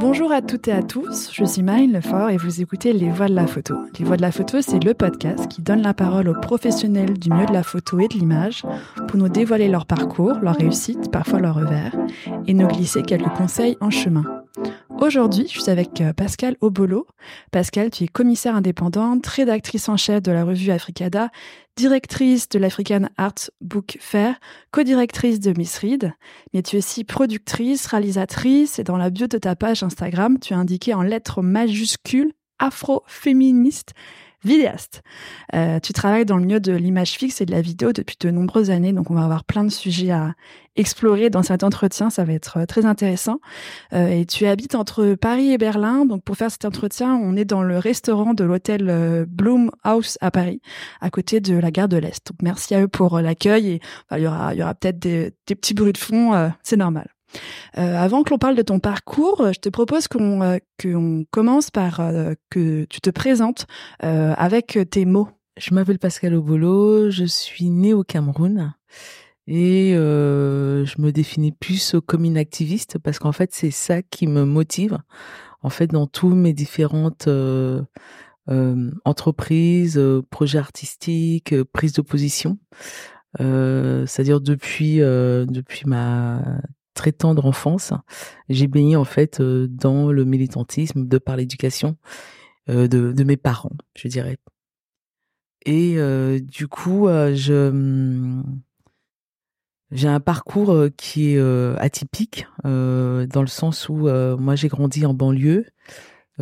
Bonjour à toutes et à tous, je suis Marine Lefort et vous écoutez Les Voix de la Photo. Les Voix de la Photo, c'est le podcast qui donne la parole aux professionnels du milieu de la photo et de l'image pour nous dévoiler leur parcours, leur réussite, parfois leur revers, et nous glisser quelques conseils en chemin. Aujourd'hui, je suis avec euh, Pascal Obolo. Pascal, tu es commissaire indépendante, rédactrice en chef de la revue Africada, directrice de l'African Art Book Fair, co-directrice de Miss Read, mais tu es aussi productrice, réalisatrice et dans la bio de ta page Instagram, tu as indiqué en lettres majuscules afro-féministe vidéaste. Euh, tu travailles dans le milieu de l'image fixe et de la vidéo depuis de nombreuses années, donc on va avoir plein de sujets à explorer dans cet entretien, ça va être euh, très intéressant. Euh, et tu habites entre Paris et Berlin, donc pour faire cet entretien, on est dans le restaurant de l'hôtel euh, Bloom House à Paris, à côté de la gare de l'Est. Donc merci à eux pour euh, l'accueil et il y aura, y aura peut-être des, des petits bruits de fond, euh, c'est normal. Euh, avant que l'on parle de ton parcours, je te propose qu'on euh, commence par euh, que tu te présentes avec tes mots. Je m'appelle Pascal Obolo, je suis née au Cameroun et je me définis plus comme une activiste parce qu'en fait c'est ça qui me motive en fait dans tous mes différentes entreprises, projets artistiques, prises de position. c'est-à-dire depuis depuis ma très tendre enfance, j'ai baigné en fait euh, dans le militantisme de par l'éducation euh, de, de, mes parents, je dirais. Et euh, du coup, je mm, j'ai un parcours qui est atypique dans le sens où moi j'ai grandi en banlieue.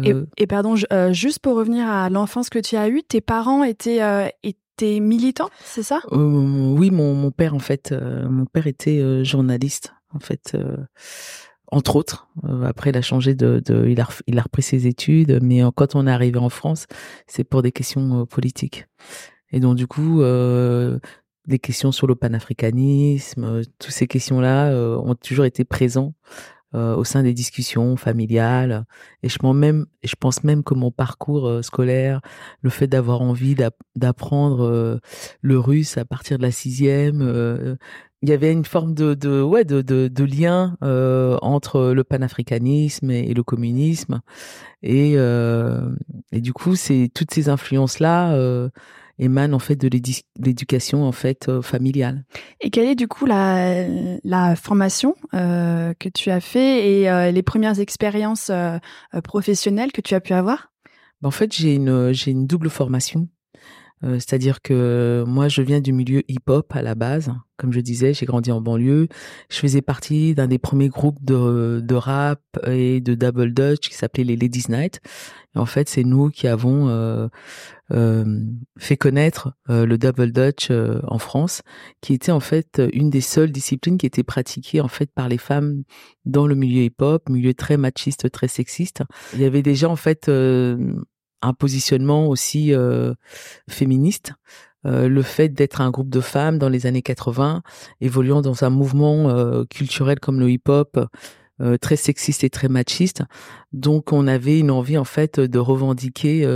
Et, et, pardon, juste pour revenir à l'enfance que tu as eue, tes parents étaient étaient militants, c'est ça? Oui, mon, mon père en fait, mon père était journaliste en fait. Euh, entre autres. Euh, après, il a changé de, il, a, repris ses études, mais euh, quand on est arrivé en France, c'est pour des questions politiques. Et donc, du coup, des questions sur le panafricanisme, toutes ces questions-là ont toujours été présents au sein des discussions familiales. Et je pense même, je pense même que mon parcours scolaire, le fait d'avoir envie d'apprendre le russe à partir de la sixième, il y avait une forme de, de ouais de, de, lien euh, entre le panafricanisme et, le communisme et euh, et du coup c'est toutes ces influences là émanent en fait de l'éducation en fait euh, familiale. Et quelle est du coup la la formation euh, que tu as fait et euh, les premières expériences professionnelles que tu as pu avoir? Ben, En fait j'ai une j'ai une double formation. Euh, c'est-à-dire que moi, je viens du milieu hip-hop à la base. Comme je disais, j'ai grandi en banlieue. Je faisais partie d'un des premiers groupes de, de rap et de double dutch qui s'appelait les Ladies Night. En fait, c'est nous qui avons euh, euh, fait connaître euh, le double dutch en France, qui était en fait une des seules disciplines qui était pratiquée en fait par les femmes dans le milieu hip-hop, milieu très machiste, très sexiste. Il y avait déjà en fait un positionnement aussi euh, féministe. Euh, le fait d'être un groupe de femmes dans les années 80, évoluant dans un mouvement euh, culturel comme le hip-hop, très sexiste et très machiste. Donc on avait une envie en fait de revendiquer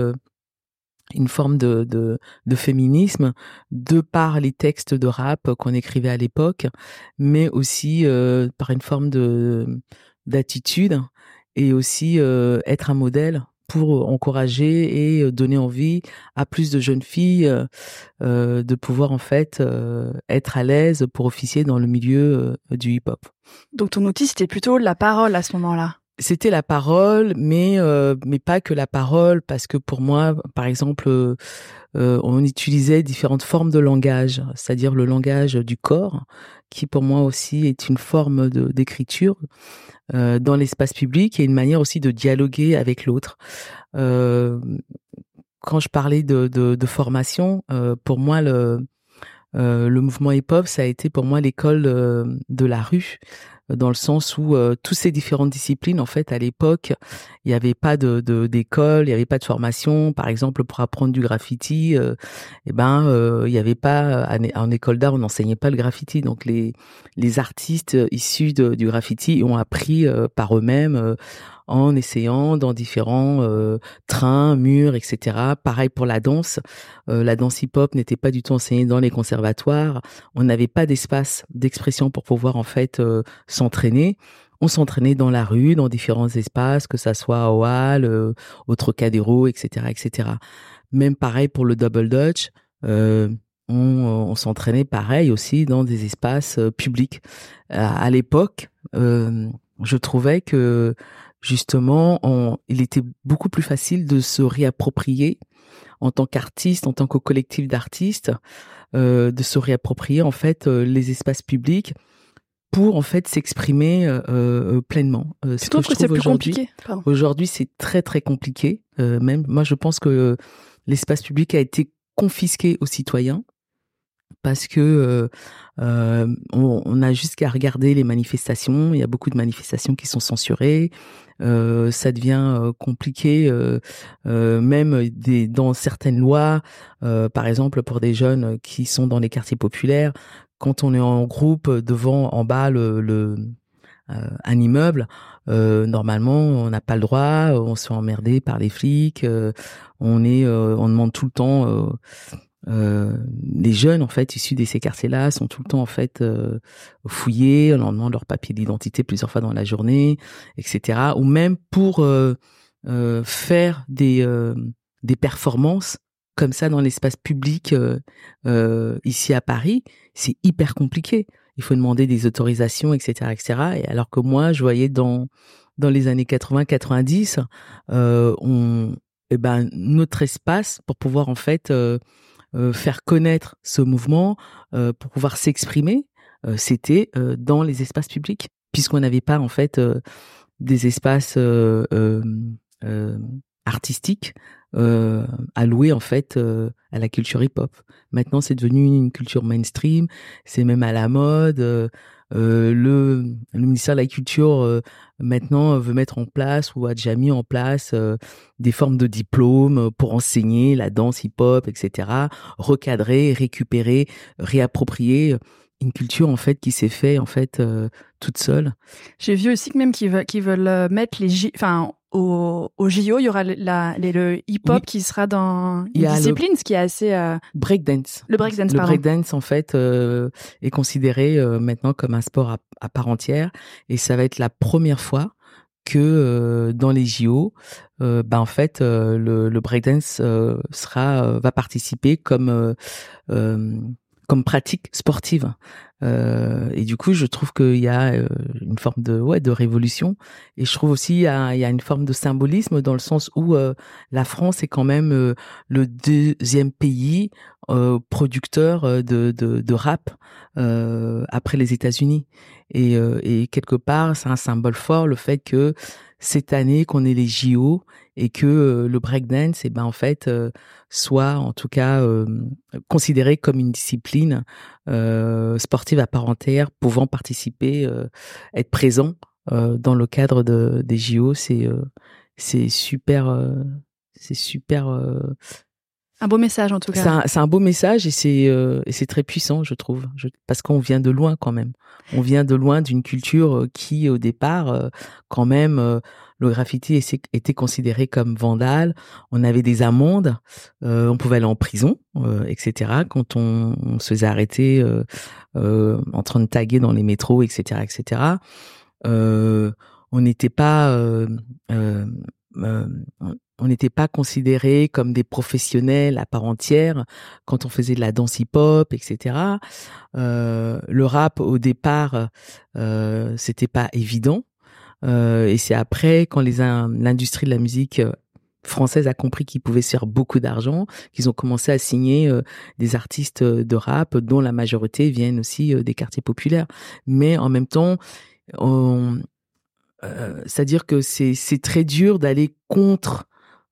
une forme de, de, de, féminisme de par les textes de rap qu'on écrivait à l'époque, mais aussi par une forme de d'attitude et aussi être un modèle pour encourager et euh, donner envie à plus de jeunes filles euh, euh, de pouvoir en fait être à l'aise pour officier dans le milieu du hip-hop. Donc ton outil c'était plutôt la parole à ce moment-là. C'était la parole, mais mais pas que la parole, parce que pour moi, par exemple, on utilisait différentes formes de langage, c'est-à-dire le langage du corps, qui pour moi aussi est une forme d'écriture euh, dans l'espace public et une manière aussi de dialoguer avec l'autre. Euh, quand je parlais de, formation, euh, pour moi le euh, le mouvement hip-hop, ça a été pour moi l'école de la rue dans le sens où euh, toutes ces différentes disciplines, en fait, à l'époque, il n'y avait pas de d'école, il n'y avait pas de formation. Par exemple, pour apprendre du graffiti, euh, eh ben, euh, il n'y avait pas en école d'art, on n'enseignait pas le graffiti. Donc les les artistes issus du graffiti ont appris par eux-mêmes en essayant dans différents euh, trains, murs, etc. Pareil pour la danse. Euh, la danse hip-hop n'était pas du tout enseignée dans les conservatoires. On n'avait pas d'espace d'expression pour pouvoir en fait euh, s'entraîner on s'entraînait dans la rue, dans différents espaces, que ça soit au Hall, au Trocadéro, etc., etc. Même pareil pour le double dutch, on, s'entraînait pareil aussi dans des espaces publics. À, l'époque, je trouvais que justement, il était beaucoup plus facile de se réapproprier en tant qu'artiste, en tant que collectif d'artistes, euh, de se réapproprier en fait euh, les espaces publics pour en fait s'exprimer euh, pleinement. Euh, tu trouves que, c'est plus compliqué? Aujourd'hui, c'est très très compliqué. même moi, je pense que l'espace public a été confisqué aux citoyens parce que euh, on, on, a juste qu'à regarder les manifestations. Il y a beaucoup de manifestations qui sont censurées. Euh, ça devient euh, compliqué, euh, même des, dans certaines lois, par exemple pour des jeunes qui sont dans les quartiers populaires, quand on est en groupe devant en bas le, le un immeuble, normalement on n'a pas le droit, on se fait emmerder par les flics, on est, on demande tout le temps euh, les jeunes en fait issus de ces quartiers-là sont tout le temps en fait euh, fouillés, on leur demande leur papier d'identité plusieurs fois dans la journée, etc. Ou même pour euh, euh faire des des performances comme ça dans l'espace public ici à Paris, c'est hyper compliqué. Il faut demander des autorisations, etc., etc. Et alors que moi, je voyais dans dans les années 80-90, on eh ben notre espace pour pouvoir en fait euh, faire connaître ce mouvement, euh, pour pouvoir s'exprimer, euh, c'était dans les espaces publics, puisqu'on n'avait pas en fait des espaces artistiques alloués en fait à la culture hip-hop. Maintenant, c'est devenu une culture mainstream, c'est même à la mode. Euh, le, le, ministère de la Culture euh, maintenant veut mettre en place ou a déjà mis en place euh, des formes de diplômes pour enseigner la danse hip-hop, etc. Recadrer, récupérer, réapproprier une culture en fait qui s'est fait en fait toute seule. J'ai vu aussi que même qu'ils veulent, veulent mettre les, enfin au, au JO, il y aura la, le hip-hop qui sera dans une discipline, ce qui est assez... Euh... Breakdance. Le breakdance, Le breakdance, en fait, euh, est considéré euh, maintenant comme un sport à, à, part entière. Et ça va être la première fois que euh, dans les JO, euh, ben en fait, le, le breakdance sera va participer comme comme pratique sportive. Euh, et du coup, je trouve qu'il y a euh, une forme de ouais de révolution. Et je trouve aussi il y a, une forme de symbolisme dans le sens où euh, la France est quand même le deuxième pays producteur de, de, rap après les États-Unis. Et, quelque part, c'est un symbole fort le fait que cette année qu'on ait les JO et que le breakdance, et eh ben en fait, soit en tout cas considéré comme une discipline sportive à part entière, pouvant participer, être présent dans le cadre de, des JO, c'est c'est super, c'est super. Un beau message en tout cas. C'est un, beau message et c'est et c'est très puissant, je trouve, parce qu'on vient de loin quand même. On vient de loin d'une culture qui, au départ, quand même le graffiti était considéré comme vandale. On avait des amendes, euh, on pouvait aller en prison, euh, etc. Quand on, se faisait arrêter euh, en train de taguer dans les métros, etc., etc. on n'était pas on n'était pas considérés comme des professionnels à part entière quand on faisait de la danse hip-hop, etc. le rap au départ, euh, c'était pas évident. Euh, et c'est après, quand l'industrie de la musique euh, française a compris qu'ils pouvaient se faire beaucoup d'argent, qu'ils ont commencé à signer euh, des artistes de rap dont la majorité viennent aussi des quartiers populaires. Mais en même temps, c'est-à-dire que c'est très dur d'aller contre.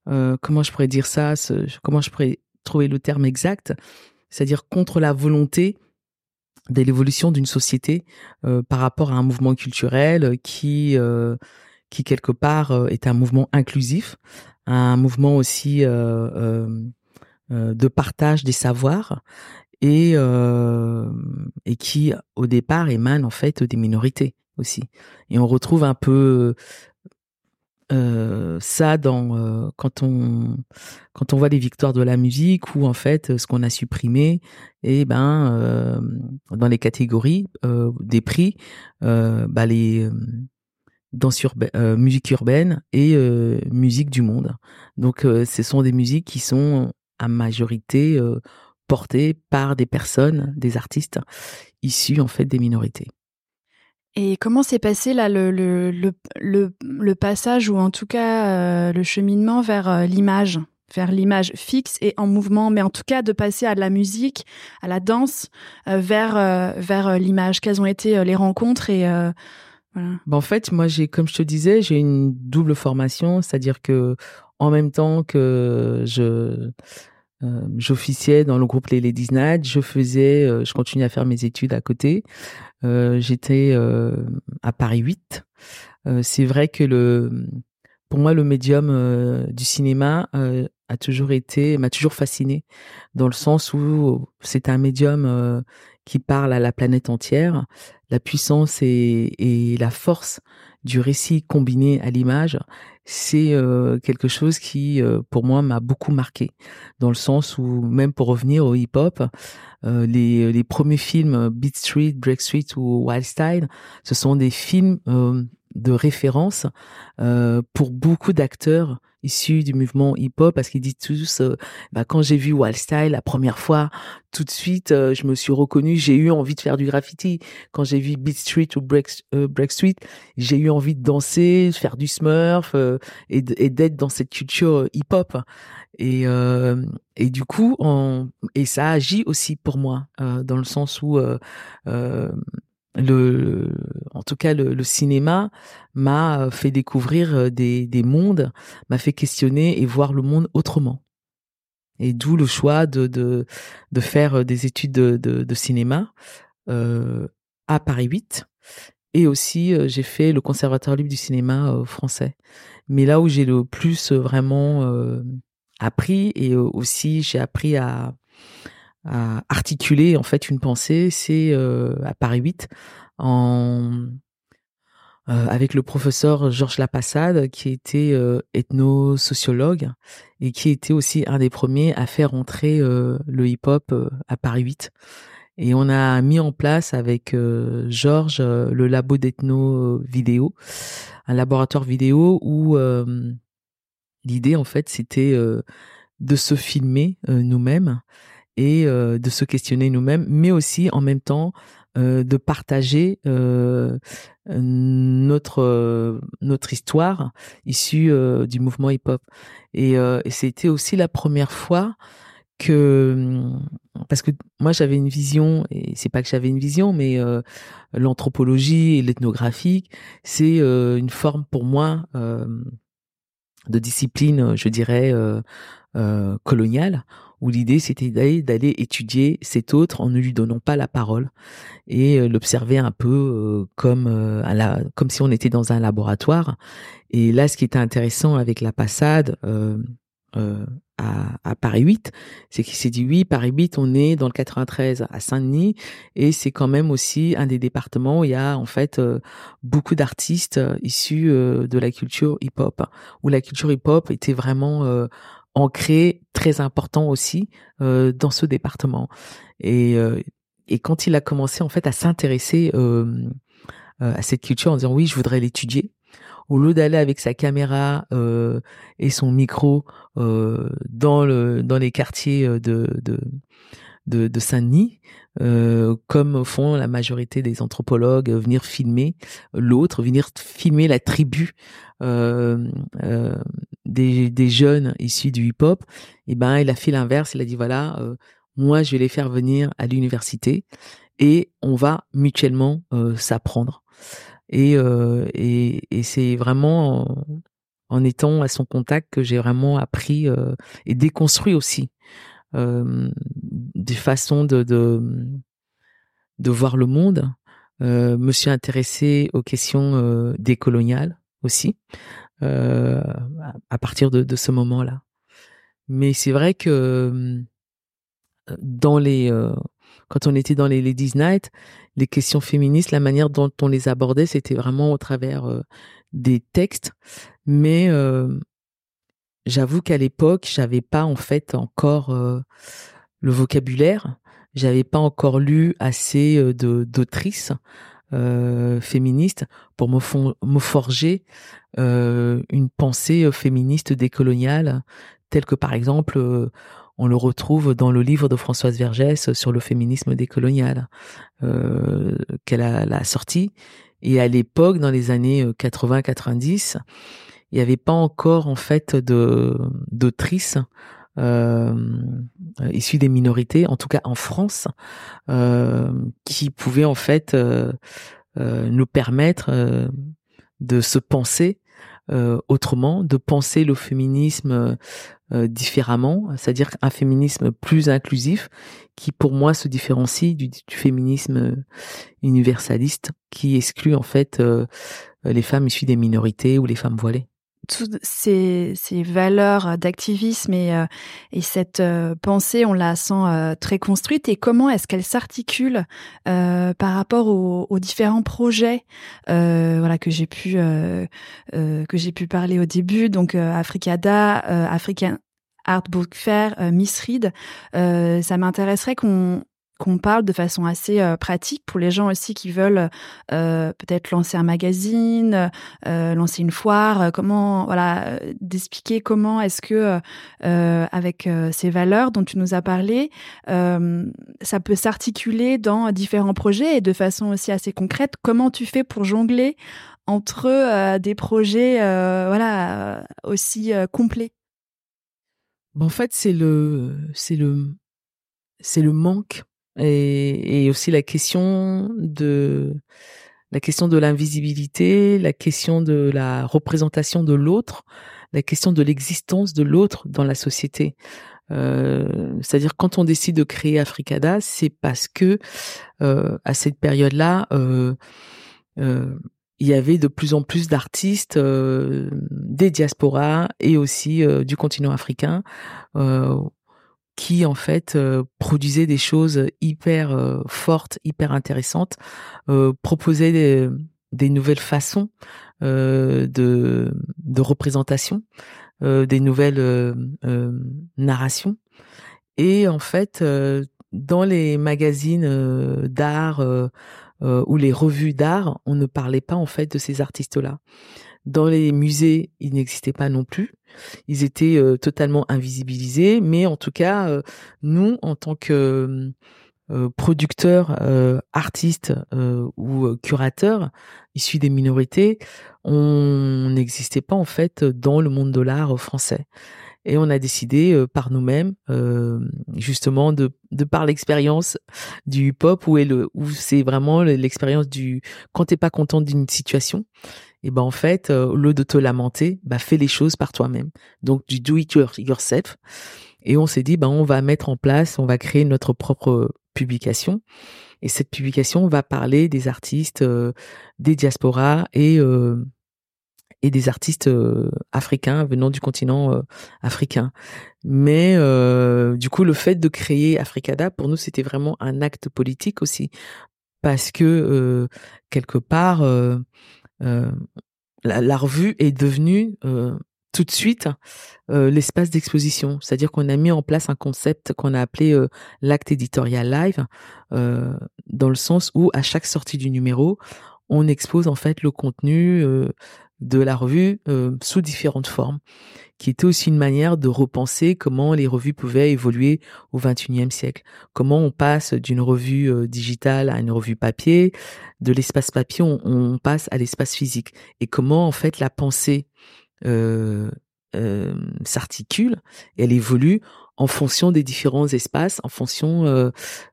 Comment je pourrais dire ça Comment je pourrais trouver le terme exact? C'est-à-dire contre la volonté de l'évolution d'une société euh, par rapport à un mouvement culturel qui euh, qui quelque part euh, est un mouvement inclusif, un mouvement aussi de partage des savoirs et et qui au départ émane en fait des minorités aussi. Et on retrouve un peu euh, ça dans euh, quand on quand on voit les victoires de la musique ou en fait ce qu'on a supprimé et eh ben euh, dans les catégories des prix bah les danse urbaine, musique urbaine et musique du monde. Donc, ce sont des musiques qui sont à majorité portées par des personnes, des artistes issus en fait des minorités. Et comment s'est passé là le, le, le, le, passage ou en tout cas le cheminement vers l'image vers l'image fixe et en mouvement, mais en tout cas de passer à la musique, à la danse, euh, vers euh, vers euh, l'image? Quelles ont été les rencontres et voilà. Ben, en fait, moi j'ai, comme je te disais, j'ai une double formation, c'est-à-dire que en même temps que je j'officiais dans le groupe Les Ladies Night, je faisais, je continuais à faire mes études à côté. J'étais à Paris 8. c'est vrai que le pour moi, le médium du cinéma a toujours été, m'a toujours fasciné, dans le sens où c'est un médium euh, qui parle à la planète entière. La puissance et, et la force du récit combiné à l'image, c'est euh, quelque chose qui, euh, pour moi, m'a beaucoup marqué, dans le sens où, même pour revenir au hip-hop, les, les premiers films Beat Street, Break Street ou Wild Style, ce sont des films de référence pour beaucoup d'acteurs issus du mouvement hip-hop parce qu'ils disent tous euh, bah, quand j'ai vu Wild Style la première fois tout de suite euh, je me suis reconnu j'ai eu envie de faire du graffiti. Quand j'ai vu Beat Street ou Break, euh, Break Street j'ai eu envie de danser de faire du smurf et d'être dans cette culture hip-hop et et du coup on, et ça agit aussi pour moi dans le sens où en tout cas le, cinéma m'a fait découvrir euh, des, des mondes, m'a fait questionner et voir le monde autrement. Et d'où le choix de, faire euh, des études de, cinéma euh, à Paris 8. Et aussi, euh, j'ai fait le Conservatoire libre du cinéma français. Mais là où j'ai le plus vraiment appris et aussi j'ai appris à, articuler en fait une pensée, c'est euh, à Paris 8 en euh, avec le professeur Georges Lapassade qui était euh, ethno-sociologue et qui était aussi un des premiers à faire entrer le hip-hop à Paris 8. Et on a mis en place avec Georges le labo d'ethno vidéo, un laboratoire vidéo où l'idée en fait c'était de se filmer nous-mêmes et euh, de se questionner nous-mêmes, mais aussi en même temps euh, de partager euh, notre notre histoire issue du mouvement hip-hop. Et, et c'était aussi la première fois que parce que moi j'avais une vision et c'est pas que j'avais une vision mais l'anthropologie et l'ethnographie c'est une forme pour moi de discipline je dirais coloniale où l'idée c'était d'aller étudier cet autre en ne lui donnant pas la parole et euh, l'observer un peu euh, comme euh, comme si on était dans un laboratoire. Et là, ce qui était intéressant avec la passade à, à, Paris 8, c'est qu'il s'est dit oui, Paris 8, on est dans le 93 à Saint-Denis et c'est quand même aussi un des départements où il y a en fait beaucoup d'artistes issus de la culture hip-hop, où la culture hip-hop était vraiment ancré, très important aussi euh, dans ce département. Et, euh, et quand il a commencé en fait à s'intéresser euh, à cette culture en disant oui, je voudrais l'étudier, au lieu d'aller avec sa caméra et son micro dans le dans les quartiers de de, de, de Saint-Denis, euh, comme font la majorité des anthropologues, venir filmer l'autre, venir filmer la tribu euh, euh, des, des, jeunes issus du hip-hop, et eh ben il a fait l'inverse. Il a dit voilà, euh, moi je vais les faire venir à l'université et on va mutuellement euh, s'apprendre. Et, et, et c'est vraiment en, en, étant à son contact que j'ai vraiment appris et déconstruit aussi des façons de, de, voir le monde. Euh, me suis intéressé aux questions euh, décoloniales aussi euh, à partir de, de ce moment-là. Mais c'est vrai que dans les quand on était dans les Ladies Night, les questions féministes, la manière dont on les abordait, c'était vraiment au travers des textes. Mais j'avoue qu'à l'époque, j'avais pas en fait encore euh, le vocabulaire, j'avais pas encore lu assez euh, d'autrices féministe pour me, forger une pensée féministe décoloniale, telle que par exemple on le retrouve dans le livre de Françoise Vergès sur le féminisme décolonial euh, qu'elle a, sorti. Et à l'époque, dans les années 80-90, il n'y avait pas encore en fait de d'autrices euh, issues des minorités, en tout cas en France, euh, qui pouvaient en fait euh, nous permettre de se penser autrement, de penser le féminisme différemment, c'est-à-dire un féminisme plus inclusif qui pour moi se différencie du, féminisme universaliste qui exclut en fait les femmes issues des minorités ou les femmes voilées toutes ces, ces valeurs d'activisme et, euh, et cette pensée, on la sent très construite. Et comment est-ce qu'elle s'articule par rapport aux, aux, différents projets, voilà que j'ai pu que j'ai pu parler au début. Donc Africada, African Art Book Fair, Miss Read. ça m'intéresserait qu'on qu'on parle de façon assez euh, pratique pour les gens aussi qui veulent euh, peut-être lancer un magazine, euh, lancer une foire, comment voilà d'expliquer comment est-ce que avec ces valeurs dont tu nous as parlé, ça peut s'articuler dans différents projets et de façon aussi assez concrète. Comment tu fais pour jongler entre des projets voilà aussi complets? En fait, c'est le c'est le c'est le manque et, et, aussi la question de la question de l'invisibilité, la question de la représentation de l'autre, la question de l'existence de l'autre dans la société. Euh, C'est-à-dire quand on décide de créer Africada, c'est parce que euh, à cette période-là, euh, euh il y avait de plus en plus d'artistes euh, des diasporas et aussi euh, du continent africain qui en fait euh, des choses hyper euh, fortes, hyper intéressantes, euh, proposait des, nouvelles façons de, de représentation, des nouvelles narrations. Et en fait, dans les magazines d'art ou les revues d'art, on ne parlait pas en fait de ces artistes-là. Dans les musées, ils n'existaient pas non plus. Ils étaient euh, totalement invisibilisés, mais en tout cas, euh, nous, en tant que euh, producteurs, artistes ou curateurs issus des minorités, on n'existait pas en fait dans le monde de l'art français. Et on a décidé par nous-mêmes, justement, de, par l'expérience du hip-hop, où, où c'est vraiment l'expérience du quand t'es pas content d'une situation, et ben en fait, euh, au lieu de te lamenter, bah fais les choses par toi-même. Donc du do it yourself. Et on s'est dit, ben on va mettre en place, on va créer notre propre publication. Et cette publication va parler des artistes, euh, des diasporas et euh, et des artistes africains venant du continent africain. Mais du coup, le fait de créer Africada, pour nous, c'était vraiment un acte politique aussi, parce que quelque part, euh, la, revue est devenue euh, tout de suite euh, l'espace d'exposition. C'est-à-dire qu'on a mis en place un concept qu'on a appelé l'acte éditorial live, dans le sens où à chaque sortie du numéro, on expose en fait le contenu de la revue sous différentes formes qui était aussi une manière de repenser comment les revues pouvaient évoluer au XXIe siècle. Comment on passe d'une revue euh, digitale à une revue papier, de l'espace papier on, passe à l'espace physique, et comment en fait la pensée euh, euh, s'articule, elle évolue en fonction des différents espaces, en fonction,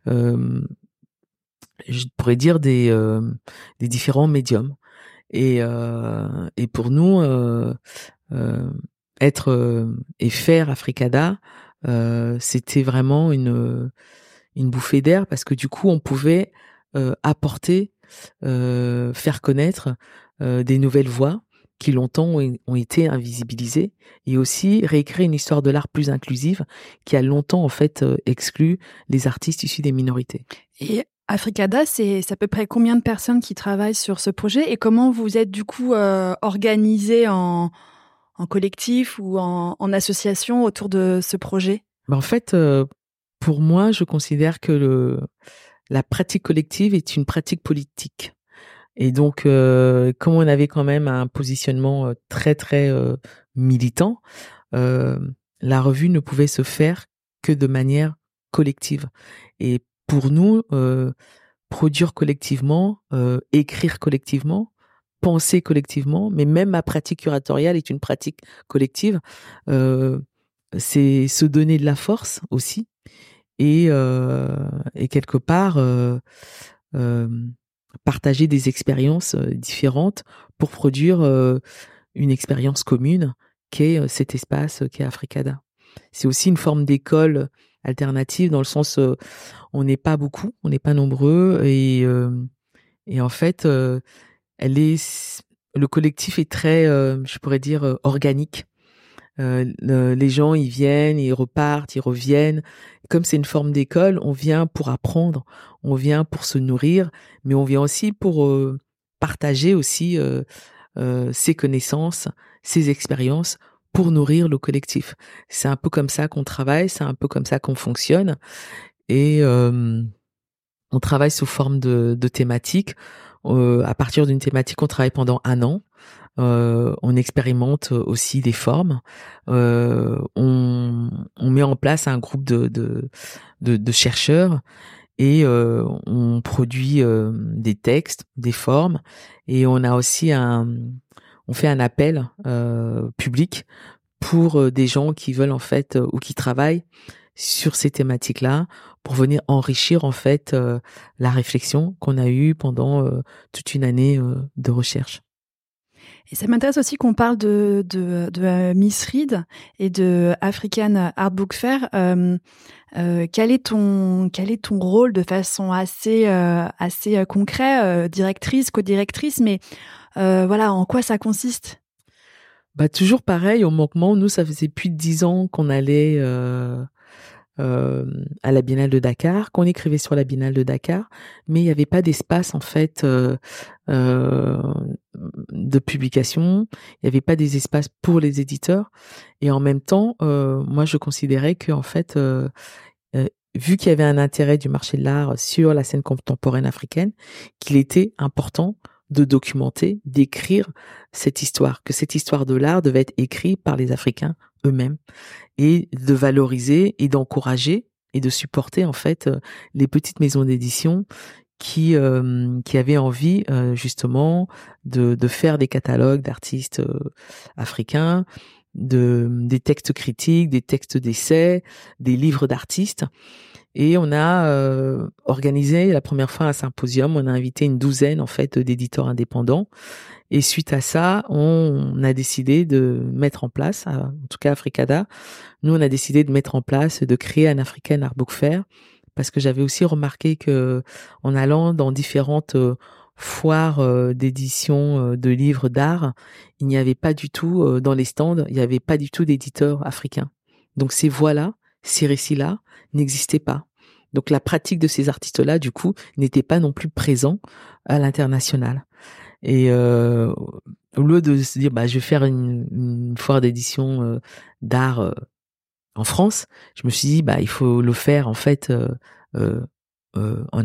je pourrais dire des des différents médiums. Et, et pour nous, être euh, et faire Africada, euh, c'était vraiment une une bouffée d'air parce que du coup on pouvait euh, apporter, faire connaître des nouvelles voix qui longtemps ont, été invisibilisées et aussi réécrire une histoire de l'art plus inclusive qui a longtemps en fait exclu les artistes issus des minorités. Et Africada, c'est à peu près combien de personnes qui travaillent sur ce projet et comment vous êtes du coup organisé en, en collectif ou en, association autour de ce projet? Ben, En fait, euh, pour moi, je considère que la pratique collective est une pratique politique. Et donc, euh, comme on avait quand même un positionnement très très militant, la revue ne pouvait se faire que de manière collective. Et pour nous, produire collectivement, écrire collectivement, penser collectivement, mais même ma pratique curatoriale est une pratique collective. Euh, c'est se donner de la force aussi et, euh, et quelque part euh, partager des expériences différentes pour produire une expérience commune qu'est cet espace qu'est Africada. C'est aussi une forme d'école alternative dans le sens on n'est pas beaucoup, on n'est pas nombreux et et en fait elle est, le collectif est très, euh, je pourrais dire, euh, organique. Euh, les gens, ils viennent, ils repartent, ils reviennent. Comme c'est une forme d'école, on vient pour apprendre, on vient pour se nourrir, mais on vient aussi pour partager aussi ses connaissances, ses expériences pour nourrir le collectif. C'est un peu comme ça qu'on travaille, c'est un peu comme ça qu'on fonctionne, et on travaille sous forme de, de thématiques. Euh, à partir d'une thématique, on travaille pendant un an. Euh, on expérimente aussi des formes. Euh, on, met en place un groupe de, chercheurs et on produit des textes, des formes et on on fait un appel public pour des gens qui veulent en fait ou qui travaillent sur ces thématiques-là pour venir enrichir en fait euh, la réflexion qu'on a eue pendant euh, toute une année euh, de recherche. Et ça m'intéresse aussi qu'on parle de, de, de Miss Reed et de African Art Book Fair. quel est ton quel est ton rôle de façon assez assez concret, directrice, co-directrice, mais voilà, en quoi ça consiste? Bah toujours pareil, au manquement. Nous, ça faisait plus de dix ans qu'on allait euh, à la Biennale de Dakar, qu'on écrivait sur la Biennale de Dakar, mais il n'y avait pas d'espace en fait euh, euh, de publication, il n'y avait pas des espaces pour les éditeurs, et en même temps, euh, moi je considérais que en fait, euh, vu qu'il y avait un intérêt du marché de l'art sur la scène contemporaine africaine, qu'il était important de documenter, d'écrire cette histoire, que cette histoire de l'art devait être écrite par les Africains eux-mêmes et de valoriser et d'encourager et de supporter en fait euh, les petites maisons d'édition qui euh, qui avaient envie euh, justement de, de faire des catalogues d'artistes africains, de des textes critiques, des textes d'essais, des livres d'artistes. Et on a organisé la première fois un symposium. On a invité une douzaine en fait d'éditeurs indépendants et suite à ça, on a décidé de mettre en place, en tout cas Africada, nous on a décidé de mettre en place, de créer un African Art Book Fair, parce que j'avais aussi remarqué que en allant dans différentes euh, foires euh, d'édition euh, de livres d'art, il n'y avait pas du tout dans les stands, il n'y avait pas du tout d'éditeurs africains. Donc ces voix-là, ces récits-là n'existaient pas. Donc la pratique de ces artistes-là, du coup, n'était pas non plus présent à l'international. Et euh, au lieu de se dire, bah, je vais faire une, foire d'édition euh, d'art euh, en France, je me suis dit, bah, il faut le faire en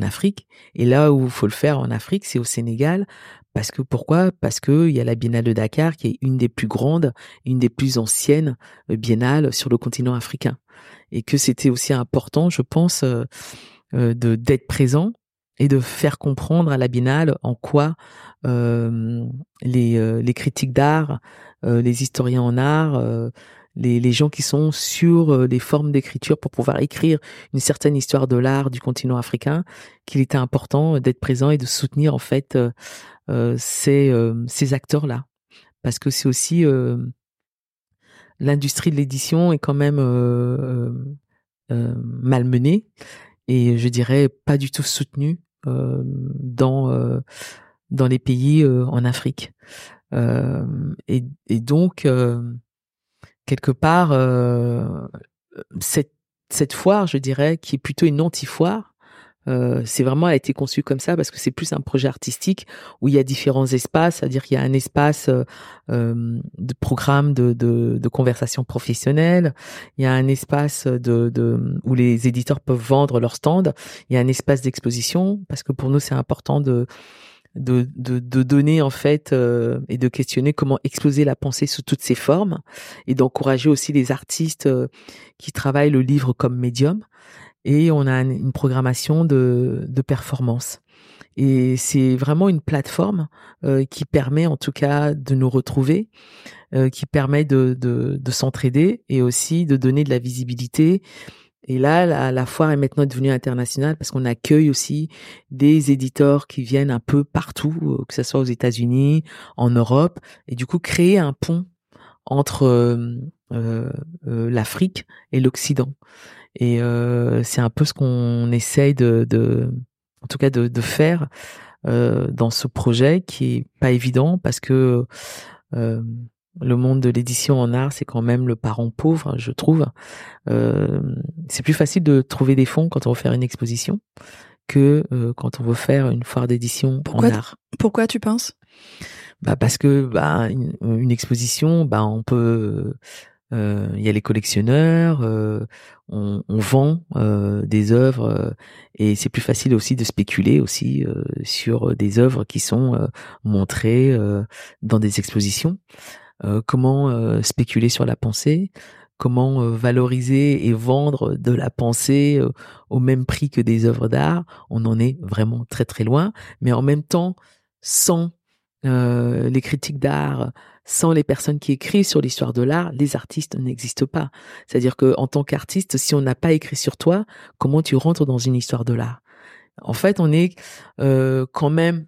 Afrique. Et là où il faut le faire en Afrique, c'est au Sénégal. Parce que pourquoi? Parce que il y a la Biennale de Dakar qui est une des plus grandes, une des plus anciennes biennales sur le continent africain, et que c'était aussi important, je pense, de d'être présent et de faire comprendre à la Biennale en quoi euh, les, euh, les, critiques d'art, euh, les historiens en art, les, gens qui sont sur les formes d'écriture pour pouvoir écrire une certaine histoire de l'art du continent africain, qu'il était important d'être présent et de soutenir en fait ces, ces acteurs-là. Parce que c'est aussi l'industrie de l'édition est quand même malmenée et je dirais pas du tout soutenue dans dans les pays euh, en Afrique. Euh, et, donc, euh, quelque part, cette, cette foire, je dirais, qui est plutôt une anti-foire, euh, c'est vraiment elle a été conçue comme ça parce que c'est plus un projet artistique où il y a différents espaces, c'est-à-dire qu'il y a un espace euh, de programme de, de, conversation professionnelle, il y a un espace de, de, où les éditeurs peuvent vendre leur stand, il y a un espace d'exposition parce que pour nous c'est important de de, de, de donner en fait euh, et de questionner comment exploser la pensée sous toutes ses formes et d'encourager aussi les artistes euh, qui travaillent le livre comme médium. Et on a une programmation de, de performance. Et c'est vraiment une plateforme euh, qui permet en tout cas de nous retrouver, qui permet de, de, de s'entraider et aussi de donner de la visibilité et là, la, foire est maintenant devenue internationale parce qu'on accueille aussi des éditeurs qui viennent un peu partout, euh, que ce soit aux États-Unis, en Europe, et du coup créer un pont entre euh, euh l'Afrique et l'Occident. Et c'est un peu ce qu'on essaye de, de, en tout cas, de, de faire dans ce projet qui est pas évident parce que le monde de l'édition en art, c'est quand même le parent pauvre, je trouve. Euh, c'est plus facile de trouver des fonds quand on veut faire une exposition que euh, quand on veut faire une foire d'édition en art. Pourquoi tu penses? Bah parce que bah une, exposition, bah on peut, euh, il y a les collectionneurs, on, on, vend des œuvres et c'est plus facile aussi de spéculer aussi sur des œuvres qui sont montrées dans des expositions. Euh, comment euh, spéculer sur la pensée, comment euh, valoriser et vendre de la pensée au même prix que des œuvres d'art? On en est vraiment très très loin, mais en même temps, sans les critiques d'art, sans les personnes qui écrivent sur l'histoire de l'art, les artistes n'existent pas. C'est-à-dire que en tant qu'artiste, si on n'a pas écrit sur toi, comment tu rentres dans une histoire de l'art? En fait, on est quand même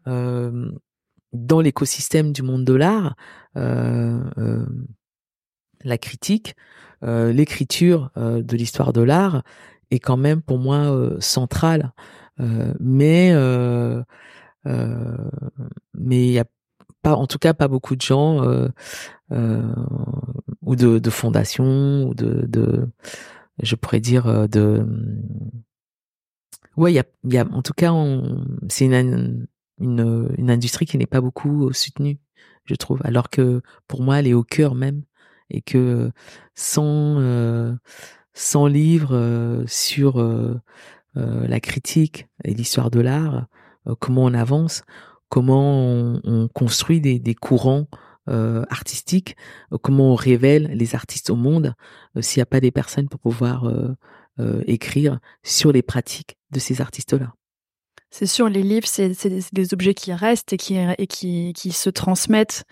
dans l'écosystème du monde de l'art, euh, euh, la critique, euh, l'écriture de l'histoire de l'art est quand même pour moi centrale. mais mais il y a pas, en tout cas, pas beaucoup de gens ou de, de fondations ou de, de, je pourrais dire de ouais il y a, y a en tout cas c'est une une, une industrie qui n'est pas beaucoup soutenue, je trouve. Alors que pour moi, elle est au cœur même et que sans euh, sans livres euh, sur euh, la critique et l'histoire de l'art, comment on avance, comment on, on construit des, des courants artistiques, comment on révèle les artistes au monde, s'il n'y a pas des personnes pour pouvoir écrire sur les pratiques de ces artistes-là. C'est sûr, les livres, c'est des objets qui restent et qui, se transmettent,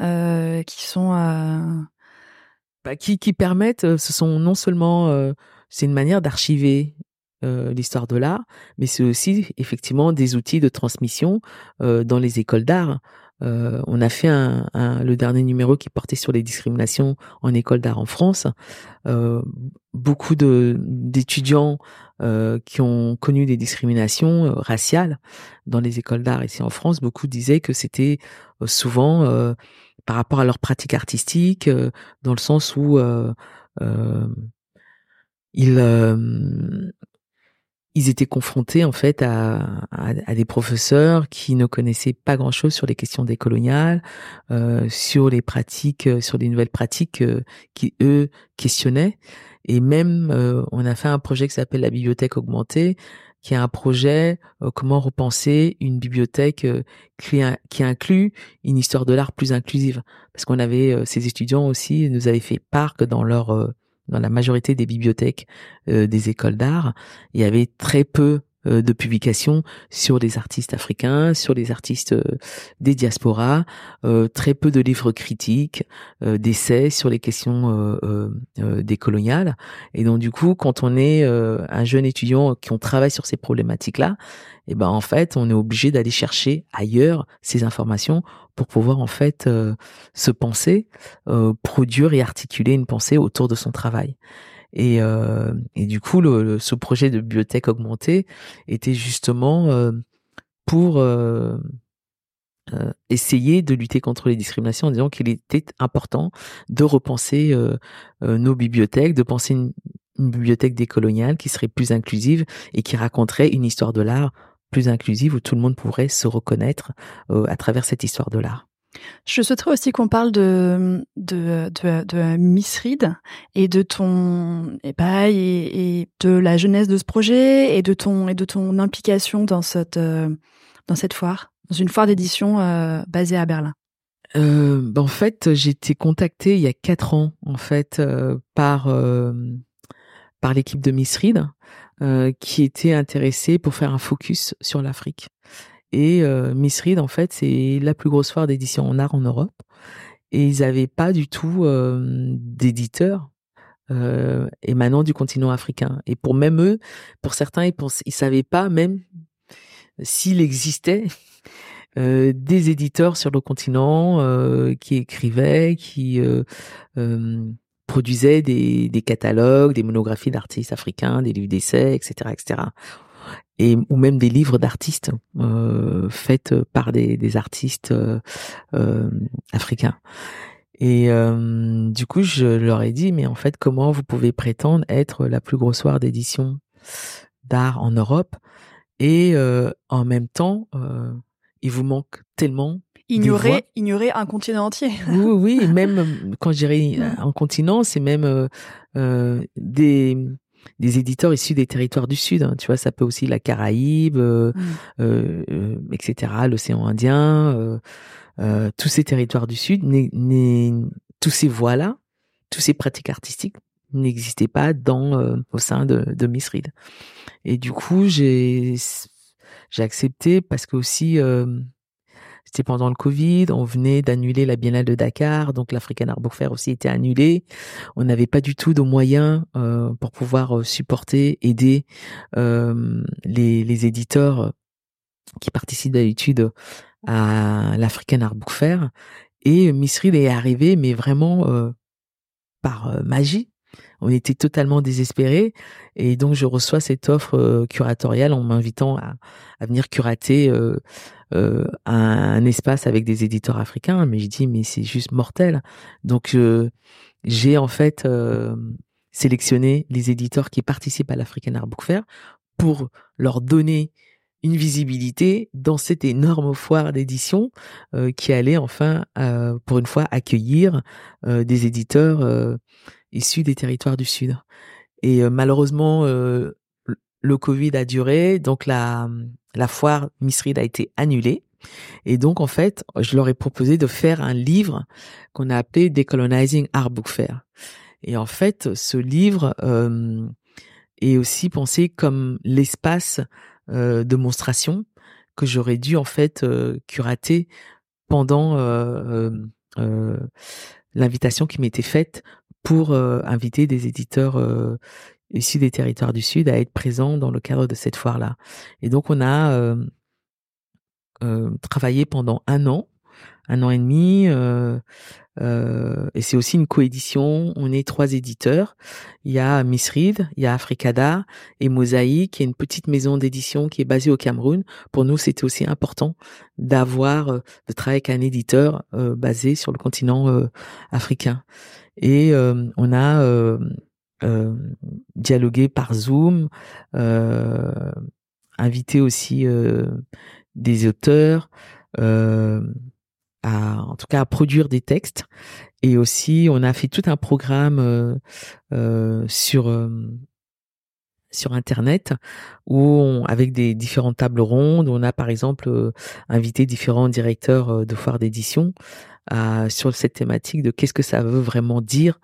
euh, qui sont... Euh... Bah, qui, permettent, euh, ce sont non seulement... C'est une manière d'archiver l'histoire de l'art, mais c'est aussi effectivement des outils de transmission dans les écoles d'art. On a fait le dernier numéro qui portait sur les discriminations en école d'art en France. Beaucoup d'étudiants euh, qui ont connu des discriminations euh, raciales dans les écoles d'art ici en France, beaucoup disaient que c'était euh, souvent par rapport à leur pratique artistique, dans le sens où ils ils étaient confrontés en fait à, à, des professeurs qui ne connaissaient pas grand-chose sur les questions décoloniales, euh, sur les pratiques, euh, sur les nouvelles pratiques euh, qui eux questionnaient. Et même, euh, on a fait un projet qui s'appelle la bibliothèque augmentée, qui est un projet comment repenser une bibliothèque qui, qui, inclut une histoire de l'art plus inclusive. Parce qu'on avait ces étudiants aussi nous avaient fait part que dans leur dans la majorité des bibliothèques euh, des écoles d'art, il y avait très peu euh, de publications sur les artistes africains, sur les artistes euh, des diasporas, très peu de livres critiques, d'essais sur les questions décoloniales. Et donc du coup, quand on est un jeune étudiant qui on travaille sur ces problématiques-là, et eh ben en fait, on est obligé d'aller chercher ailleurs ces informations pour pouvoir en fait euh, se penser, euh, produire et articuler une pensée autour de son travail. Et, euh, et du coup, ce projet de bibliothèque augmentée était justement pour essayer de lutter contre les discriminations en disant qu'il était important de repenser nos bibliothèques, de penser une, une bibliothèque décoloniale qui serait plus inclusive et qui raconterait une histoire de l'art plus inclusive où tout le monde pourrait se reconnaître euh, à travers cette histoire de l'art. Je souhaiterais aussi qu'on parle de, de, de, Miss Reed et de ton et, et, de la jeunesse de ce projet et de ton et de ton implication dans cette euh, dans cette foire. dans une foire d'édition basée à Berlin ben, En fait, j'ai été contactée il y a quatre ans en fait par par l'équipe de Miss Reed qui était intéressée pour faire un focus sur l'Afrique. Et Miss Reed, en fait, c'est la plus grosse foire d'édition en art en Europe. Et ils n'avaient pas du tout d'éditeurs euh, émanant du continent africain. Et pour même eux, pour certains, ils, ne savaient pas même s'il existait euh, des éditeurs sur le continent euh, qui écrivaient, qui euh, euh, produisaient des, des, catalogues, des monographies d'artistes africains, des livres d'essais, etc., etc. Et ou même des livres d'artistes euh, faits par des, des artistes africains. Et euh, du coup, je leur ai dit, mais en fait, comment vous pouvez prétendre être la plus grosse foire d'édition d'art en Europe? Et euh, en même temps, euh, il vous manque tellement ignorer ignorer un continent entier. oui, oui, même quand j'irai un continent, c'est même des des éditeurs issus des territoires du Sud. Hein. Tu vois, ça peut aussi la Caraïbe, mmh. etc., l'océan Indien. Euh, tous ces territoires du Sud, tous ces voies-là, tous ces pratiques artistiques n'existaient pas dans euh, au sein de, de Miss Reed. Et du coup, j'ai j'ai accepté parce que aussi euh, c'était pendant le Covid, on venait d'annuler la Biennale de Dakar, donc l'African Art Book Fair aussi était annulé. On n'avait pas du tout de moyens euh, pour pouvoir supporter, aider les, les éditeurs qui participent d'habitude à l'African Art Book Fair et Miss Reed est arrivée, mais vraiment euh, par euh, magie. On était totalement désespérés et donc je reçois cette offre euh, curatoriale en m'invitant à, venir curater un, un, espace avec des éditeurs africains. Mais je dis mais c'est juste mortel. Donc j'ai en fait sélectionné les éditeurs qui participent à l'African Art Book Fair pour leur donner une visibilité dans cette énorme foire d'édition euh, qui allait enfin, euh, pour une fois, accueillir euh, des éditeurs issus des territoires du Sud. Et malheureusement, le Covid a duré, donc la, la foire Misrid a été annulée. Et donc, en fait, je leur ai proposé de faire un livre qu'on a appelé Decolonizing Art Book Fair. Et en fait, ce livre est aussi pensé comme l'espace euh, de monstration que j'aurais dû en fait euh, curater pendant euh, l'invitation qui m'était faite pour inviter des éditeurs issus des territoires du Sud à être présents dans le cadre de cette foire-là. Et donc on a travaillé pendant un an, un an et demi, euh, et c'est aussi une coédition. On est trois éditeurs. Il y a Miss il y a Africada et Mosaïque, qui est une petite maison d'édition qui est basée au Cameroun. Pour nous, c'était aussi important d'avoir, euh, de travailler avec un éditeur euh, basé sur le continent euh, africain. Et on a dialogué par Zoom, invité aussi des auteurs à, en tout cas, à produire des textes. Et aussi, on a fait tout un programme euh, euh sur euh, sur internet où avec des différentes tables rondes, on a par exemple euh, invité différents directeurs de foires d'édition sur cette thématique de qu'est-ce que ça veut vraiment dire,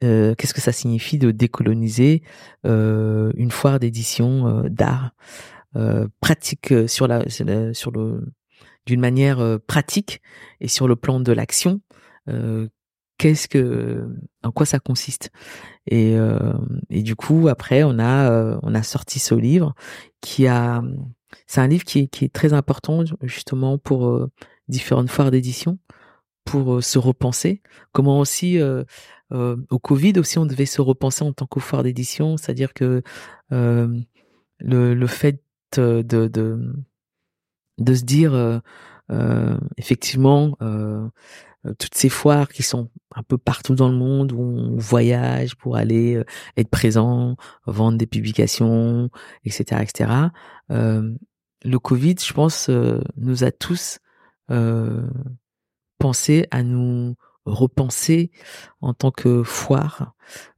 qu'est-ce que ça signifie de décoloniser une foire d'édition d'art pratique sur la sur le d'une manière euh, pratique et sur le plan de l'action, euh, qu'est-ce que, en quoi ça consiste. Et, euh, du coup, après, on a, on a sorti ce livre qui a, c'est un livre qui est très important justement pour différentes foires d'édition, pour se repenser. Comment aussi au Covid aussi on devait se repenser en tant que foire d'édition, c'est-à-dire que le, le fait de, de de se dire euh, euh, effectivement euh, toutes ces foires qui sont un peu partout dans le monde où on voyage pour aller être présent, vendre des publications, etc., etc. le Covid, je pense, nous a tous pensé à nous repenser en tant que foire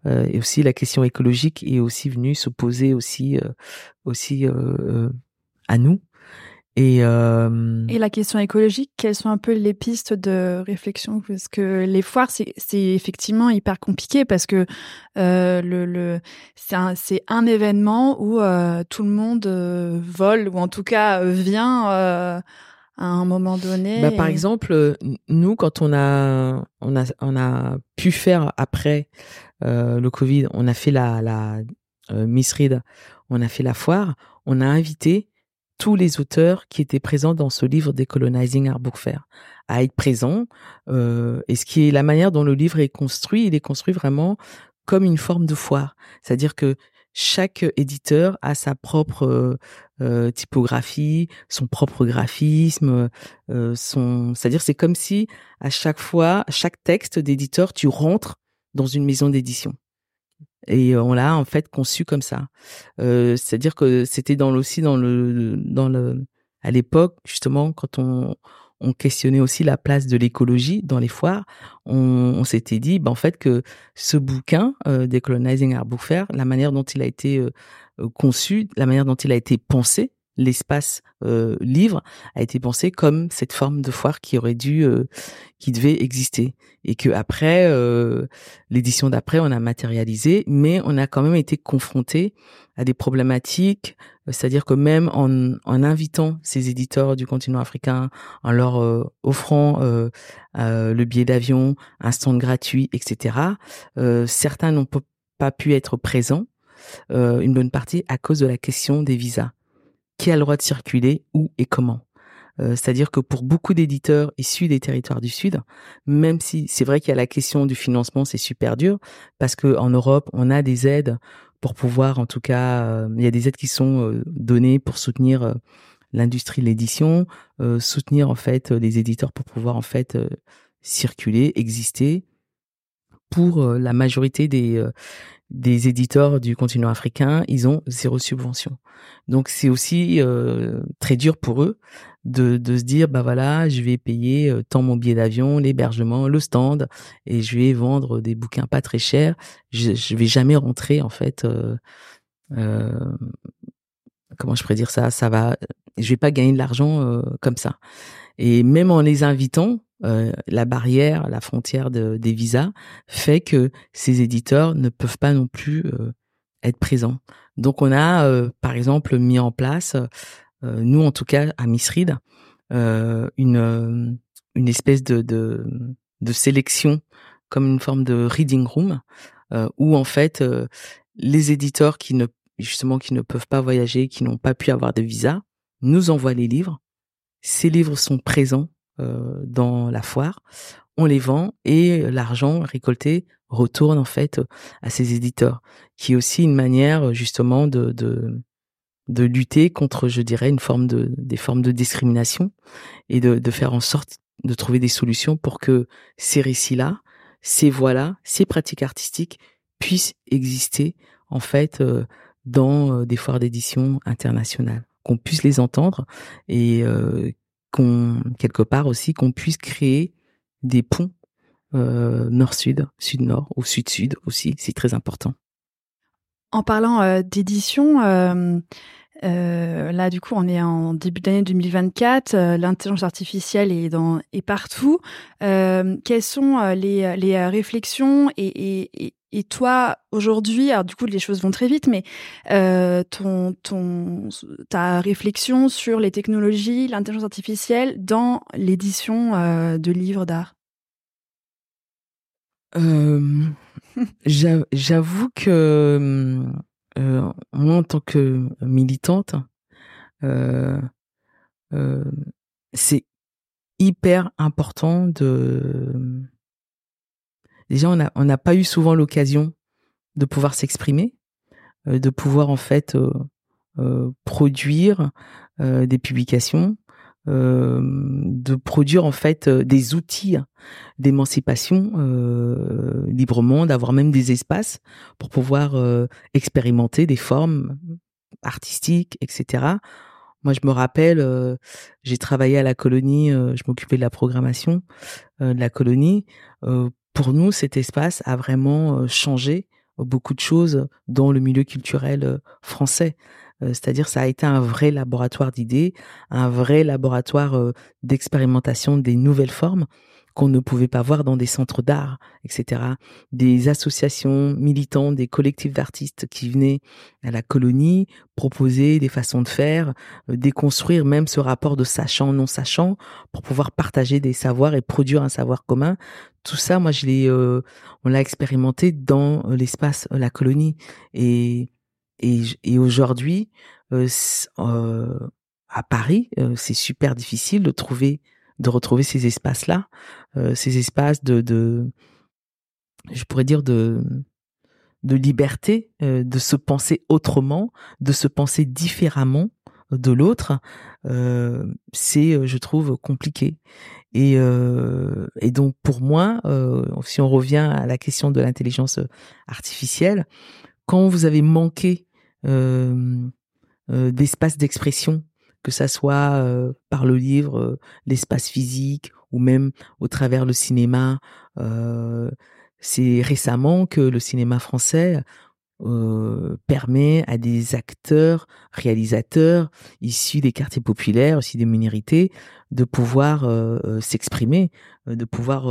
et aussi la question écologique est aussi venue se poser aussi aussi à nous. Et, euh... et la question écologique, quelles sont un peu les pistes de réflexion? Parce que les foires, c'est effectivement hyper compliqué parce que euh, le, le c'est un, un, événement où euh, tout le monde euh, vole ou en tout cas euh, vient euh, à un moment donné. Bah, Par exemple, nous, quand on a, on a, on a pu faire après le Covid, on a fait la, la Miss Read, on a fait la foire, on a invité tous les auteurs qui étaient présents dans ce livre Decolonizing Our Book Fair à être présents. Euh, et ce qui est la manière dont le livre est construit, il est construit vraiment comme une forme de foire. C'est-à-dire que chaque éditeur a sa propre euh, euh typographie, son propre graphisme, euh, son. C'est-à-dire c'est comme si à chaque fois, chaque texte d'éditeur, tu rentres dans une maison d'édition. Et on l'a en fait conçu comme ça. C'est-à-dire que c'était dans aussi dans le dans le à l'époque justement quand on on questionnait aussi la place de l'écologie dans les foires. On, s'était dit, ben, en fait, que ce bouquin, euh, Decolonizing Our Book la manière dont il a été euh, conçu, la manière dont il a été pensé, l'espace euh, livre a été pensé comme cette forme de foire qui aurait dû, euh, qui devait exister, et que après euh, l'édition d'après, on a matérialisé, mais on a quand même été confronté à des problématiques, c'est-à-dire que même en, invitant ces éditeurs du continent africain, en leur offrant le billet d'avion, un stand gratuit, etc., certains n'ont pas pu être présents, une bonne partie à cause de la question des visas qui a le droit de circuler, où et comment. Euh, c'est-à-dire que pour beaucoup d'éditeurs issus des territoires du Sud, même si c'est vrai qu'il y a la question du financement, c'est super dur, parce que en Europe, on a des aides pour pouvoir, en tout cas, euh, il y a des aides qui sont euh, données pour soutenir l'industrie de l'édition, soutenir en fait les éditeurs pour pouvoir en fait circuler, exister. Pour la majorité des des éditeurs du continent africain, ils ont zéro subvention. Donc c'est aussi euh, très dur pour eux de, se dire bah voilà, je vais payer euh, tant mon billet d'avion, l'hébergement, le stand et je vais vendre des bouquins pas très chers. Je, vais jamais rentrer en fait. Euh, comment je pourrais dire ça? Ça va. Je vais pas gagner de l'argent comme ça. Et même en les invitant, euh, la barrière, la frontière de, des visas fait que ces éditeurs ne peuvent pas non plus euh, être présents. Donc on a, euh, par exemple, mis en place, nous en tout cas à Misrid, une, une espèce de, de, sélection comme une forme de reading room où en fait les éditeurs qui ne justement qui ne peuvent pas voyager, qui n'ont pas pu avoir de visa, nous envoient les livres. Ces livres sont présents dans la foire, on les vend et l'argent récolté retourne en fait à ces éditeurs, qui est aussi une manière justement de, de, de lutter contre, je dirais, une forme de, des formes de discrimination et de, de faire en sorte de trouver des solutions pour que ces récits-là, ces voix-là, ces pratiques artistiques puissent exister en fait euh, dans euh, des foires d'édition internationales, qu'on puisse les entendre et qu'on quelque part aussi qu'on puisse créer des ponts euh, nord-sud, sud-nord ou sud-sud aussi, c'est très important. En parlant euh, d'édition, euh, là du coup on est en début d'année 2024, euh, l'intelligence artificielle est dans est partout. quelles sont les, les réflexions et, et toi, aujourd'hui, alors du coup, les choses vont très vite, mais euh, ton, ton, ta réflexion sur les technologies, l'intelligence artificielle dans l'édition euh, de livres d'art? Euh, J'avoue que moi, en tant que militante, c'est hyper important de déjà on n'a pas eu souvent l'occasion de pouvoir s'exprimer, euh, de pouvoir en fait euh, euh, produire des publications, de produire en fait des outils d'émancipation librement, d'avoir même des espaces pour pouvoir expérimenter des formes artistiques, etc. Moi, je me rappelle, j'ai travaillé à la colonie, je m'occupais de la programmation de la colonie pour nous, cet espace a vraiment changé beaucoup de choses dans le milieu culturel français. C'est-à-dire ça a été un vrai laboratoire d'idées, un vrai laboratoire d'expérimentation des nouvelles formes qu'on ne pouvait pas voir dans des centres d'art, etc. Des associations militantes, des collectifs d'artistes qui venaient à la colonie proposer des façons de faire, euh, déconstruire même ce rapport de sachant non sachant pour pouvoir partager des savoirs et produire un savoir commun. Tout ça, moi, je l'ai, euh, on l'a expérimenté dans euh, l'espace la colonie et, et aujourd'hui à Paris, c'est super difficile de trouver de retrouver ces espaces-là, euh, ces espaces de, je pourrais dire de, de liberté, euh, de se penser autrement, de se penser différemment de l'autre, euh, c'est, je trouve, compliqué. Et, et donc pour moi, si on revient à la question de l'intelligence artificielle, quand vous avez manqué d'espace d'expression que ça soit euh, par le livre, euh, l'espace physique ou même au travers le cinéma. Euh, c'est récemment que le cinéma français permet à des acteurs, réalisateurs issus des quartiers populaires, aussi des minorités, de pouvoir euh, euh, s'exprimer, de pouvoir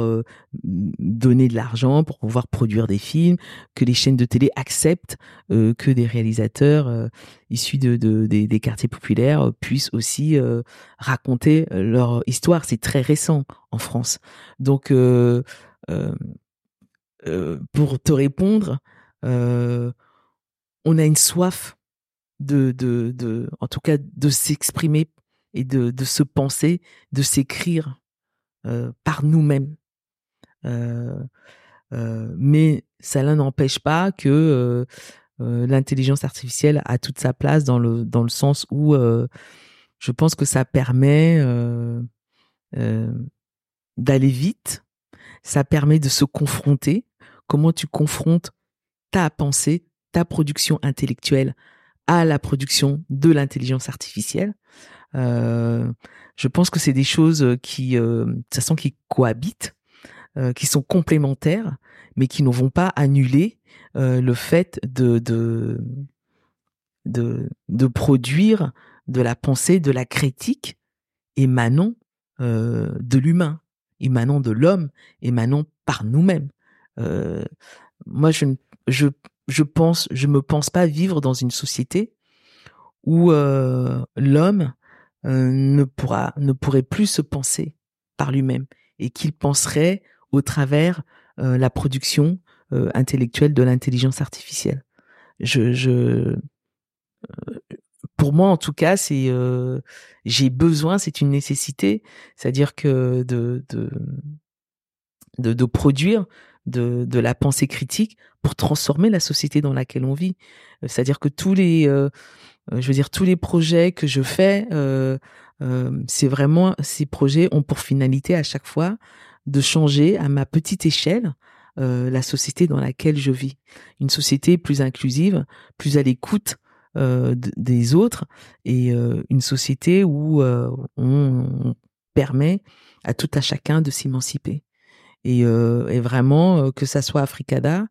donner de l'argent pour pouvoir produire des films, que les chaînes de télé acceptent que des réalisateurs issus de, de des, quartiers populaires puissent aussi raconter leur histoire. C'est très récent en France. Donc, pour te répondre, euh, on a une soif de, de, de, en tout cas, de s'exprimer et de, de se penser, de s'écrire euh, par nous-mêmes. Euh, euh, mais cela n'empêche pas que l'intelligence artificielle a toute sa place dans le dans le sens où je pense que ça permet d'aller vite, ça permet de se confronter. Comment tu confrontes ta pensée, ta production intellectuelle à la production de l'intelligence artificielle? Euh, je pense que c'est des choses qui, de toute façon, qui cohabitent, euh, qui sont complémentaires, mais qui ne vont pas annuler euh, le fait de, de, de, de produire de la pensée, de la critique émanant euh, de l'humain, émanant de l'homme, émanant par nous-mêmes. Euh, moi, je je je pense je me pense pas vivre dans une société où euh, l'homme euh, ne pourra ne pourrait plus se penser par lui-même et qu'il penserait au travers euh, la production intellectuelle de l'intelligence artificielle. Je, je pour moi en tout cas c'est j'ai besoin c'est une nécessité c'est-à-dire que de de de, produire de, de la pensée critique pour transformer la société dans laquelle on vit. Euh, c'est-à-dire que tous les, euh, euh, je veux dire, tous les projets que je fais, euh, c'est vraiment ces projets ont pour finalité à chaque fois de changer à ma petite échelle la société dans laquelle je vis. Une société plus inclusive, plus à l'écoute des autres et une société où on permet à tout à chacun de s'émanciper. Et, euh, et vraiment, euh, que ça soit Africada,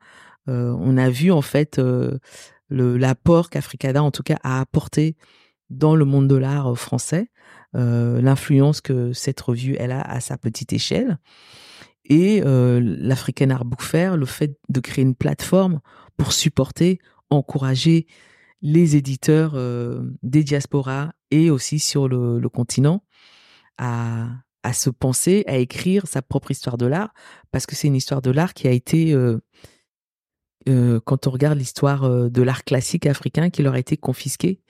euh, on a vu en fait l'apport qu'Africada, en tout cas, a apporté dans le monde de l'art français, l'influence que cette revue elle a à sa petite échelle, et l'African Art Book Fair, le fait de créer une plateforme pour supporter, encourager les éditeurs des diasporas et aussi sur le, le continent à, à se penser, à écrire sa propre histoire de l'art, parce que c'est une histoire de l'art qui a été, euh, euh, quand on regarde l'histoire euh, de l'art classique africain, qui leur a été confisqué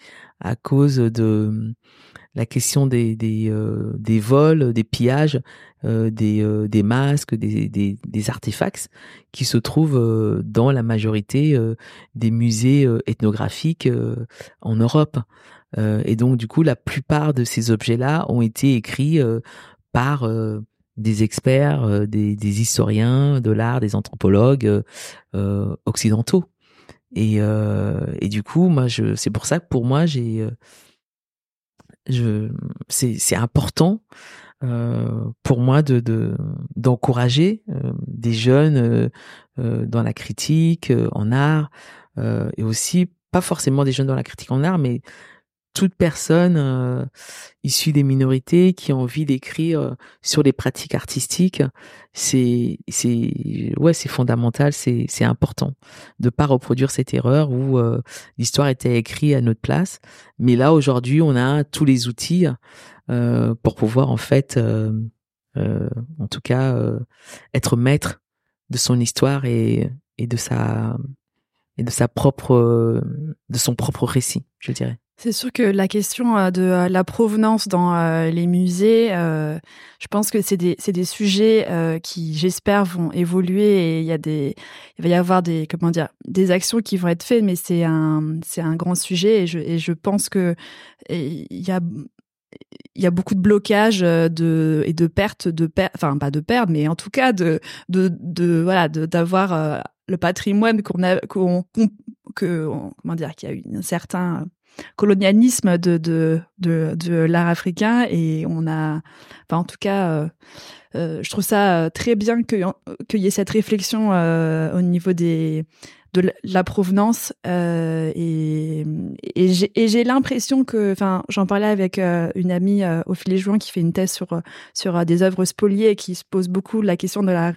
à cause de la question des vols, des pillages, des masques, des, des, artefacts qui se trouvent dans la majorité des musées ethnographiques en Europe. et donc, du coup, la plupart de ces objets-là ont été écrits par euh, des experts, euh, des, historiens de l'art, des anthropologues euh, occidentaux. Et, du coup, c'est pour ça que pour moi, c'est important pour moi de d'encourager des jeunes dans la critique, en art, et aussi pas forcément des jeunes dans la critique en art, mais toute personne euh, issue des minorités qui a envie d'écrire euh, sur les pratiques artistiques, c'est fondamental, c'est important de pas reproduire cette erreur où euh, l'histoire était écrite à notre place. Mais là aujourd'hui, on a tous les outils pour pouvoir en fait, en tout cas, être maître de son histoire et et de sa et de sa propre de son propre récit, je dirais. C'est sûr que la question euh, de euh, la provenance dans euh, les musées, je pense que c'est des, sujets qui, j'espère, vont évoluer et il y a des, il va y avoir des, comment dire, des actions qui vont être faites, mais c'est un, c'est un grand sujet et je, je pense que il y a, il y a beaucoup de blocages de et de pertes de enfin pas de pertes mais en tout cas de de, de voilà d'avoir le patrimoine qu'on a qu'on que comment dire qu'il y a eu un certain colonialisme de, l'art africain et on a, enfin en tout cas, euh, euh, je trouve ça euh, très bien qu'il y ait cette réflexion au niveau des la provenance euh, et, j'ai l'impression que enfin j'en parlais avec euh, une amie euh, au fil des juin qui fait une thèse sur sur des œuvres spoliées et qui se pose beaucoup la question de la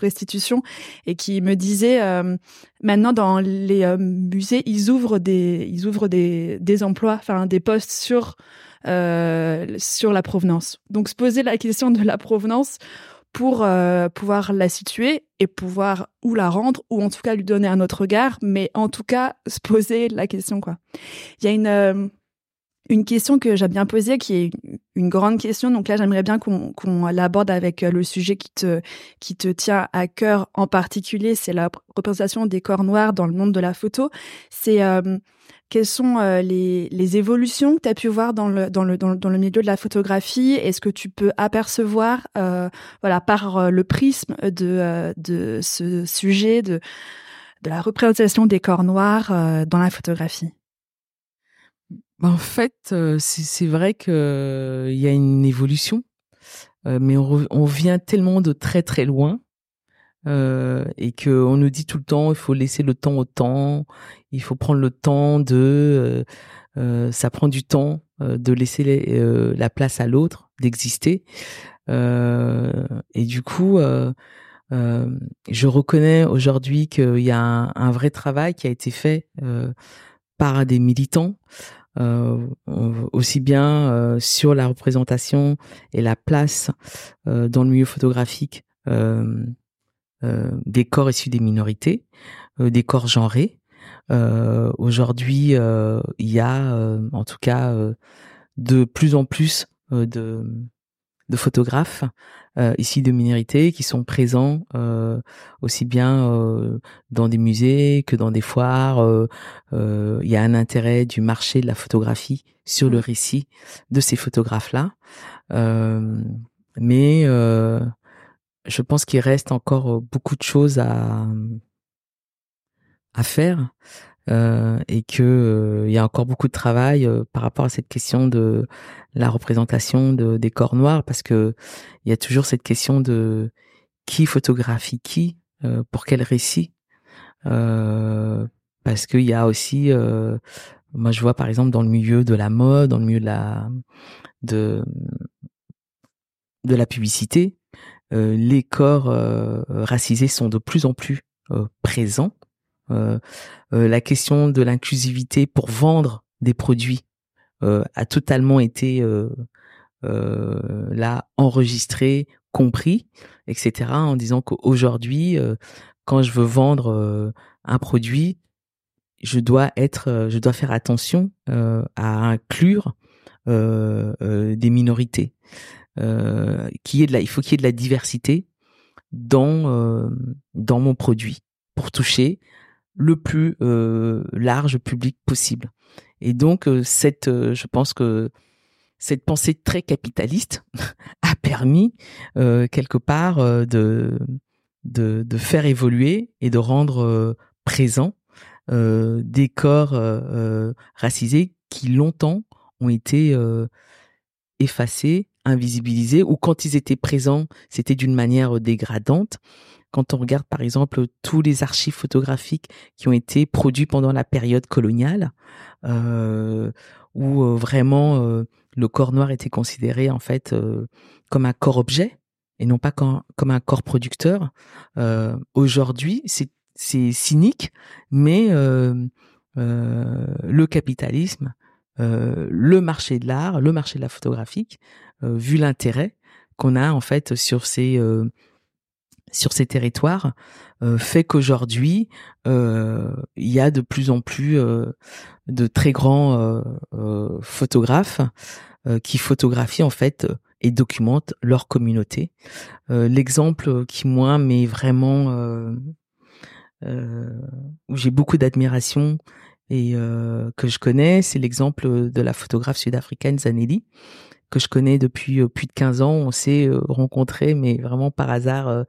restitution et qui me disait maintenant dans les musées ils ouvrent des ils ouvrent des des emplois enfin des postes sur sur la provenance. Donc se poser la question de la provenance pour euh, pouvoir la situer et pouvoir ou la rendre ou en tout cas lui donner un autre regard, mais en tout cas se poser la question quoi. Il y a une euh, une question que j'ai bien posée qui est une, grande question. Donc là, j'aimerais bien qu'on qu'on l'aborde avec euh, le sujet qui te qui te tient à cœur en particulier, c'est la représentation des corps noirs dans le monde de la photo. C'est quelles sont euh, les, les, évolutions que tu as pu voir dans le, dans, le, dans, le, milieu de la photographie? Est-ce que tu peux apercevoir, euh, voilà, par euh, le prisme de, de ce sujet de, de la représentation des corps noirs dans la photographie? Ben, En fait, c'est vrai qu'il y a une évolution, mais on, on vient tellement de très très loin euh, et que on nous dit tout le temps il faut laisser le temps au temps, il faut prendre le temps de euh, euh ça prend du temps euh, de laisser la place à l'autre d'exister. Et du coup je reconnais aujourd'hui qu'il y a un, vrai travail qui a été fait par des militants aussi bien sur la représentation et la place dans le milieu photographique des corps issus des minorités, euh, des corps genrés. Euh, aujourd'hui, il y a, en tout cas, de plus en plus de, de photographes euh, ici de minorités qui sont présents euh, aussi bien euh, dans des musées que dans des foires. Il y a un intérêt du marché de la photographie sur le mmh. récit de ces photographes-là. mais je pense qu'il reste encore beaucoup de choses à à faire euh, et que il y a encore beaucoup de travail par rapport à cette question de la représentation de, des corps noirs parce que il y a toujours cette question de qui photographie qui pour quel récit parce qu'il y a aussi moi je vois par exemple dans le milieu de la mode dans le milieu de la de de la publicité euh, les corps euh, racisés sont de plus en plus euh, présents. la question de l'inclusivité pour vendre des produits a totalement été là enregistré, compris, etc. En disant qu'aujourd'hui, quand je veux vendre un produit, je dois être, je dois faire attention à inclure des minorités euh, qui est de la, il faut qu'il y ait de la diversité dans euh, dans mon produit pour toucher le plus euh, large public possible. Et donc cette, je pense que cette pensée très capitaliste a permis quelque part de, de, de faire évoluer et de rendre présent des corps racisés qui longtemps ont été effacés invisibilisés ou quand ils étaient présents, c'était d'une manière dégradante. Quand on regarde par exemple tous les archives photographiques qui ont été produits pendant la période coloniale, euh, où euh, vraiment euh, le corps noir était considéré en fait comme un corps objet et non pas comme, comme un corps producteur. Aujourd'hui, c'est cynique, mais le capitalisme, le marché de l'art, le marché de la photographique, vu l'intérêt qu'on a en fait sur ces sur ces territoires euh, fait qu'aujourd'hui euh, il y a de plus en plus euh, de très grands photographes qui photographient en fait et documentent leur communauté. L'exemple qui moi m'est vraiment où j'ai beaucoup d'admiration et que je connais, c'est l'exemple de la photographe sud-africaine Zanelli, que je connais depuis euh, plus de 15 ans. On s'est euh, rencontrés, mais vraiment par hasard, euh,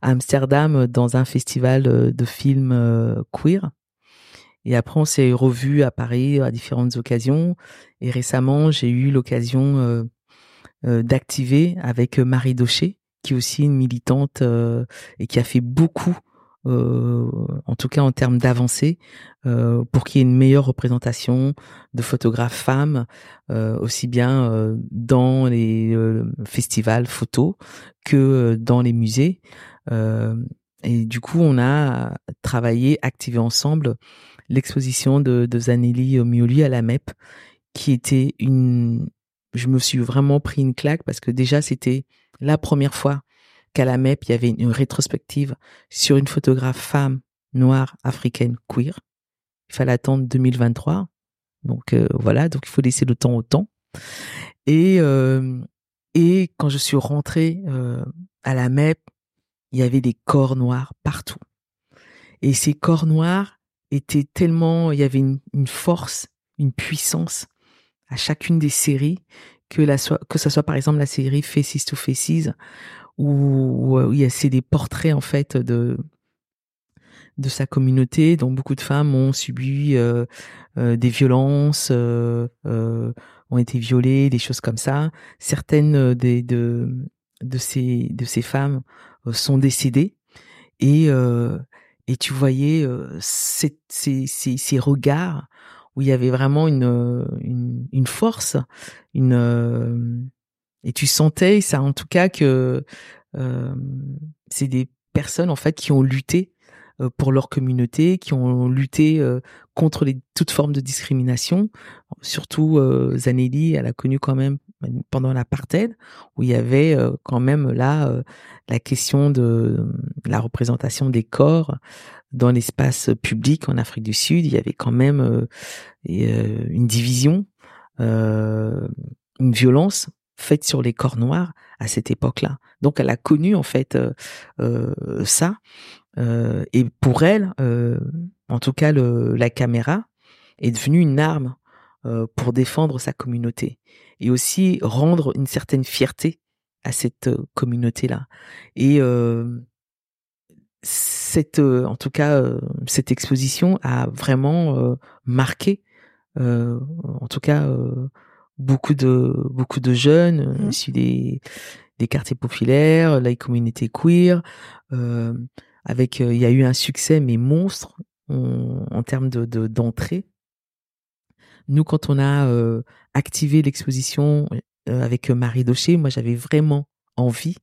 à Amsterdam, dans un festival de films queer. Et après, on s'est revus à Paris à différentes occasions. Et récemment, j'ai eu l'occasion d'activer avec Marie Daucher, qui est aussi une militante et qui a fait beaucoup euh, en tout cas en termes d'avancée, euh, pour qu'il y ait une meilleure représentation de photographes femmes, euh, aussi bien dans les festivals photos que dans les musées. et du coup, on a travaillé, activé ensemble l'exposition de, de Zanelli Mioli à la MEP, qui était une... Je me suis vraiment pris une claque parce que déjà, c'était la première fois la MEP, il y avait une rétrospective sur une photographe femme noire africaine queer. Il fallait attendre 2023. Donc euh, voilà, donc il faut laisser le temps au temps. Et euh, et quand je suis rentrée euh, à la MEP, il y avait des corps noirs partout. Et ces corps noirs étaient tellement, il y avait une, force, une puissance à chacune des séries que la que soit par exemple la série Faces to Faces où, où a c'est des portraits en fait de de sa communauté dont beaucoup de femmes ont subi euh, euh, des violences euh, euh, ont été violées des choses comme ça. Certaines des de de ces de ces femmes euh, sont décédées. Et et tu voyais ces, ces, ces, ces regards où il y avait vraiment une, une, une force, une, et tu sentais ça en tout cas que euh, c'est des personnes en fait qui ont lutté euh, pour leur communauté, qui ont lutté euh, contre les, toute forme de discrimination. Surtout euh, Zanelli, elle a connu quand même pendant l'apartheid, où il y avait quand même là la question de la représentation des corps dans l'espace public en Afrique du Sud. Il y avait quand même une division, une violence faite sur les corps noirs à cette époque-là. Donc elle a connu en fait euh, euh, ça. Euh, et pour elle, en tout cas, la caméra est devenue une arme pour défendre sa communauté et aussi rendre une certaine fierté à cette communauté-là. Et cette, en tout cas, cette exposition a vraiment marqué, en tout cas beaucoup de beaucoup de jeunes mmh. issus des des quartiers populaires, la communauté queer. Euh, avec, euh, il y a eu un succès mais monstre en, termes de d'entrée. Nous, quand on a euh, activé l'exposition euh, avec Marie Daucher, moi j'avais vraiment envie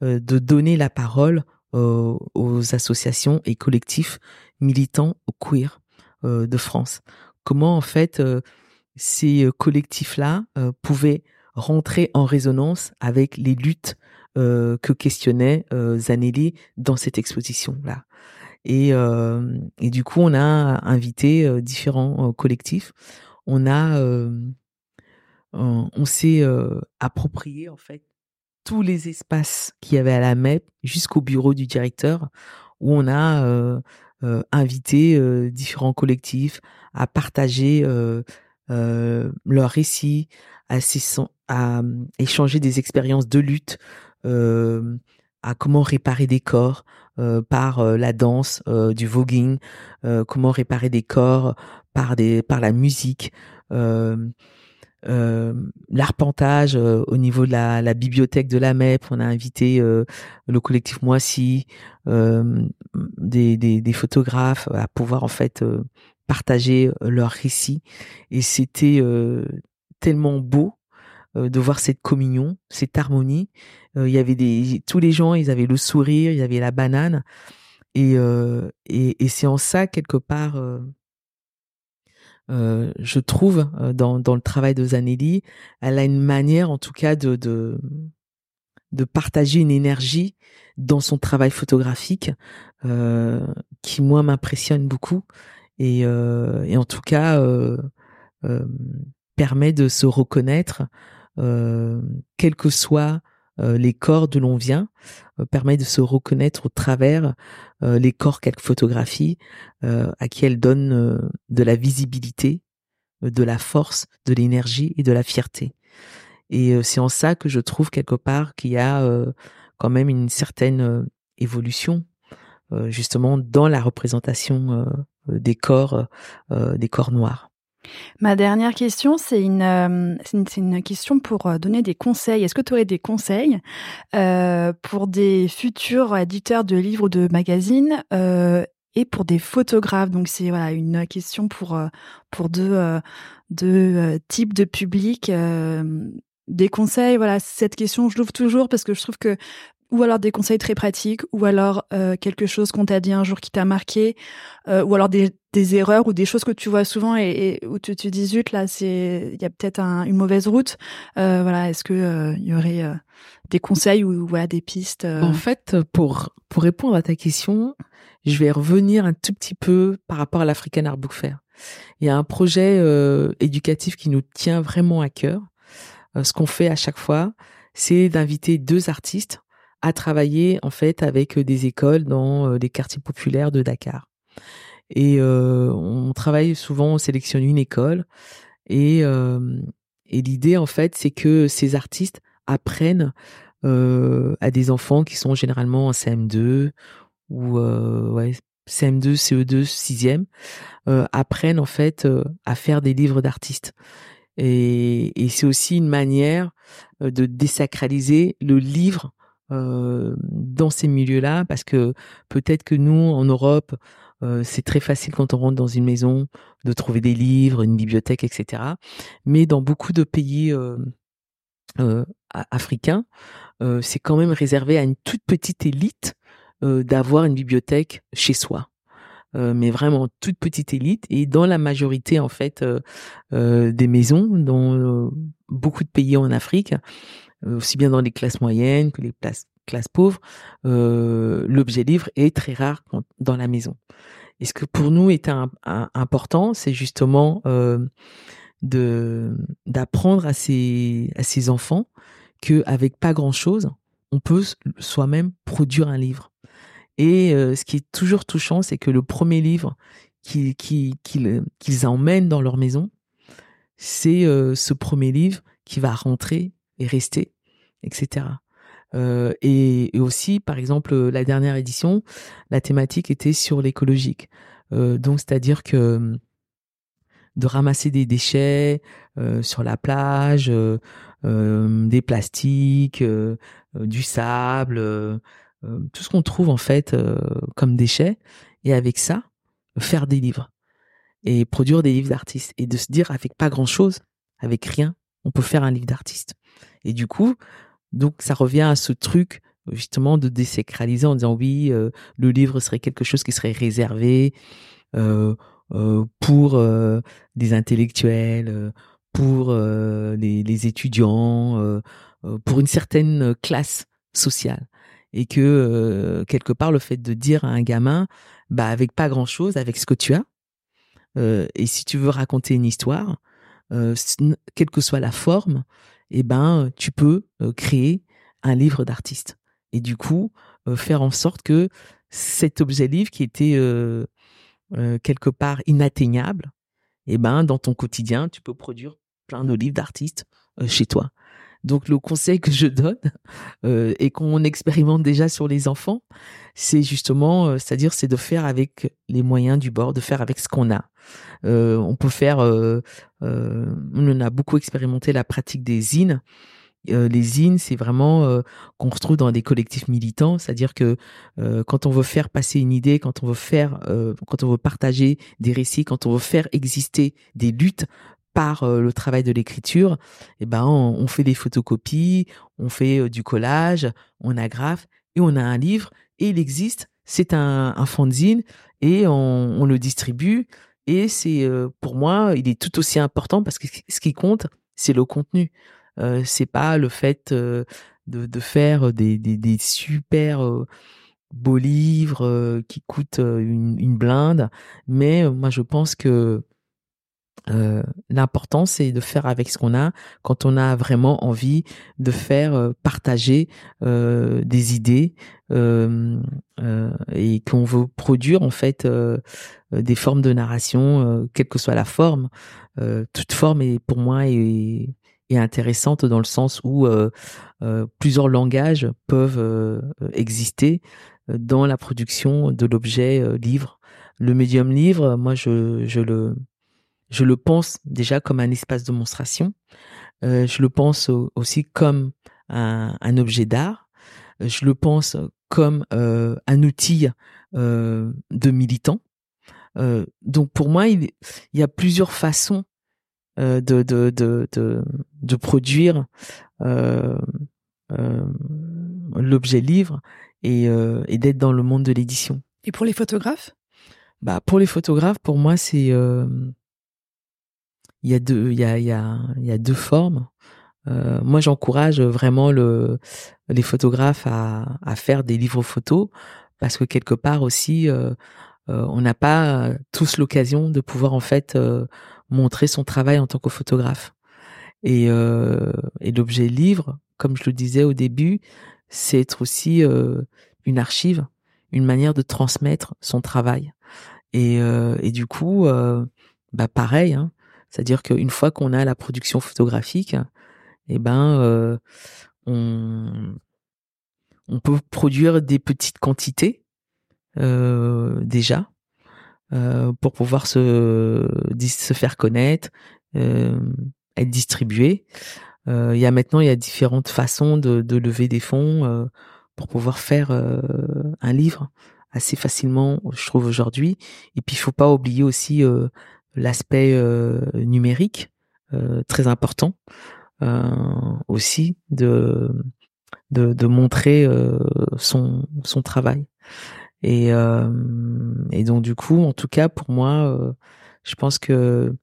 de donner la parole aux associations et collectifs militants queer de France. Comment en fait ces euh, collectifs-là euh, pouvaient rentrer en résonance avec les luttes euh, que questionnait Zanelli dans cette exposition-là. Et, du coup, on a invité différents collectifs. On a, on s'est approprié en fait tous les espaces qu'il y avait à la MEP jusqu'au bureau du directeur, où on a invité différents collectifs à partager euh, leur récit, à, hum, échanger des expériences de lutte, euh, à comment réparer des corps euh, par la danse, du voguing, comment réparer des corps par des par la musique. l'arpentage au niveau de la, la, bibliothèque de la MEP. On a invité le collectif Moissy, des, des, des, photographes à pouvoir en fait partager leurs récits. Et c'était tellement beau de voir cette communion, cette harmonie. il y avait tous les gens, ils avaient le sourire, il y avait la banane. Et, c'est en ça quelque part euh, je trouve euh, dans, le travail de Zanelli, elle a une manière en tout cas de, partager une énergie dans son travail photographique euh, qui moi m'impressionne beaucoup et, euh, et en tout cas euh, permet de se reconnaître quels que soient les corps d'où l'on vient, permet de se reconnaître au travers euh, les corps qu'elle photographie, euh, à qui elle donne euh, de la visibilité, de la force, de l'énergie et de la fierté. Et c'est en ça que je trouve quelque part qu'il y a quand même une certaine évolution justement dans la représentation des corps des corps noirs. Ma dernière question, c'est une, euh, une, question pour euh, donner des conseils. Est-ce que tu aurais des conseils euh, pour des futurs éditeurs de livres ou de magazines et pour des photographes? Donc c'est voilà une question pour pour deux deux types de publics. des conseils, voilà cette question je l'ouvre toujours parce que je trouve que ou alors des conseils très pratiques, ou alors euh, quelque chose qu'on t'a dit un jour qui t'a marqué, euh, ou alors des, des, erreurs ou des choses que tu vois souvent et, et où tu te dis zut là c'est il y a peut-être un, une mauvaise route. Euh, voilà, est-ce que euh, il y aurait euh, des conseils ou voilà des pistes En fait, pour pour répondre à ta question, je vais revenir un tout petit peu par rapport à l'African Art Book Fair. Il y a un projet éducatif qui nous tient vraiment à cœur. ce qu'on fait à chaque fois, c'est d'inviter deux artistes à travailler en fait avec euh, des écoles dans euh, les quartiers populaires de Dakar. Et euh, on travaille souvent, on sélectionne une école et, l'idée en fait c'est que ces artistes apprennent à des enfants qui sont généralement en CM2 ou ouais, CM2, CE2, 6e, apprennent en fait à faire des livres d'artistes. Et c'est aussi une manière de désacraliser le livre euh, dans ces milieux-là parce que peut-être que nous en Europe euh, c'est très facile quand on rentre dans une maison de trouver des livres, une bibliothèque, etc. Mais dans beaucoup de pays euh, euh africains, euh, c'est quand même réservé à une toute petite élite d'avoir une bibliothèque chez soi. mais vraiment toute petite élite et dans la majorité en fait des maisons dans beaucoup de pays en Afrique euh, aussi bien dans les classes moyennes que les classes, pauvres, euh, l'objet livre est très rare dans la maison. Et ce que pour nous est important, c'est justement euh, de d'apprendre à ces à ces enfants que avec pas grand chose, on peut soi-même produire un livre. Et ce qui est toujours touchant, c'est que le premier livre qu'ils qu'ils emmènent dans leur maison, c'est ce premier livre qui va rentrer et rester, etc. Euh, et, aussi, par exemple, la dernière édition, la thématique était sur l'écologique. Euh, donc, c'est-à-dire que de ramasser des déchets euh, sur la plage, euh, des plastiques, euh, du sable, tout ce qu'on trouve en fait comme déchets, et avec ça, faire des livres et produire des livres d'artistes et de se dire avec pas grand-chose, avec rien, on peut faire un livre d'artiste. Et du coup, donc ça revient à ce truc justement de désacraliser en disant oui, euh, le livre serait quelque chose qui serait réservé euh, euh, pour des intellectuels, pour les, les, étudiants, pour une certaine classe sociale. Et que quelque part le fait de dire à un gamin, bah avec pas grand chose, avec ce que tu as, et si tu veux raconter une histoire, quelle que soit la forme, eh ben tu peux euh, créer un livre d'artiste et du coup euh, faire en sorte que cet objet livre qui était euh, quelque part inatteignable, eh ben dans ton quotidien tu peux produire plein de livres d'artistes chez toi. Donc le conseil que je donne euh, et qu'on expérimente déjà sur les enfants, c'est justement, euh, c'est-à-dire c'est de faire avec les moyens du bord, de faire avec ce qu'on a. Euh, on peut faire, on a beaucoup expérimenté la pratique des zines. les zines, c'est vraiment qu'on retrouve dans des collectifs militants, c'est-à-dire que quand on veut faire passer une idée, quand on veut faire, quand on veut partager des récits, quand on veut faire exister des luttes, par euh, le travail de l'écriture, eh ben on, fait des photocopies, on fait euh, du collage, on agrafe et on a un livre et il existe. C'est un, un fanzine et on, le distribue et c'est euh, pour moi il est tout aussi important parce que ce qui compte c'est le contenu. Euh, c'est pas le fait de, de, faire des, des, des super beaux livres qui coûtent une, une blinde, mais moi je pense que euh, l'important c'est de faire avec ce qu'on a quand on a vraiment envie de faire euh, partager euh, des idées euh, et qu'on veut produire en fait des formes de narration quelle que soit la forme. Toute forme est pour moi est, est intéressante dans le sens où plusieurs langages peuvent exister dans la production de l'objet livre. Le médium livre moi je, je le je le pense déjà comme un espace de monstration. Euh, je le pense aussi comme un, un objet d'art. Je le pense comme euh, un outil euh, de militant. Euh, donc pour moi, il, il, y a plusieurs façons euh, de, de, de, de, de produire euh, l'objet livre et, et d'être dans le monde de l'édition. Et pour les photographes? Bah, Pour les photographes, pour moi, c'est il y a deux, il y a, il y a, il y a deux formes. Euh, moi, j'encourage vraiment le, les photographes à, à faire des livres photos parce que quelque part aussi, euh, euh, on n'a pas tous l'occasion de pouvoir en fait euh, montrer son travail en tant que photographe. Et, euh, et l'objet livre, comme je le disais au début, c'est être aussi une archive, une manière de transmettre son travail. Et, et du coup, bah pareil, hein, c'est-à-dire qu'une fois qu'on a la production photographique, eh ben, euh, on, peut produire des petites quantités euh, déjà euh, pour pouvoir se, se faire connaître, être distribué. Il y a maintenant il y a différentes façons de, de lever des fonds pour pouvoir faire un livre assez facilement, je trouve aujourd'hui. Et puis il faut pas oublier aussi l'aspect euh, numérique euh, très important euh, aussi de, de, montrer son son travail et et donc du coup en tout cas pour moi je pense que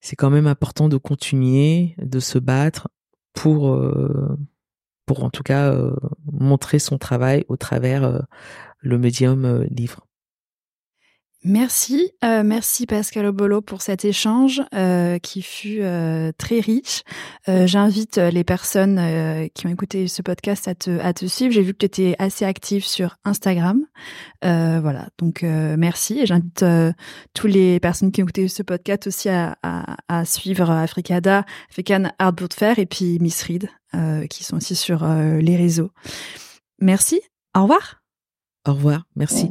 c'est quand même important de continuer de se battre pour pour en tout cas montrer son travail au travers le médium livre. Merci, euh, merci Pascal Obolo pour cet échange euh, qui fut euh, très riche. Euh, j'invite euh, les personnes euh, qui ont écouté ce podcast à te, à te suivre. J'ai vu que tu étais assez active sur Instagram. voilà, donc merci. Et j'invite tous les personnes qui ont écouté ce podcast aussi à, à, à suivre Africada, African Hardboard Fair et puis Miss Reed qui sont aussi sur les réseaux. Merci, au revoir. Au revoir, merci.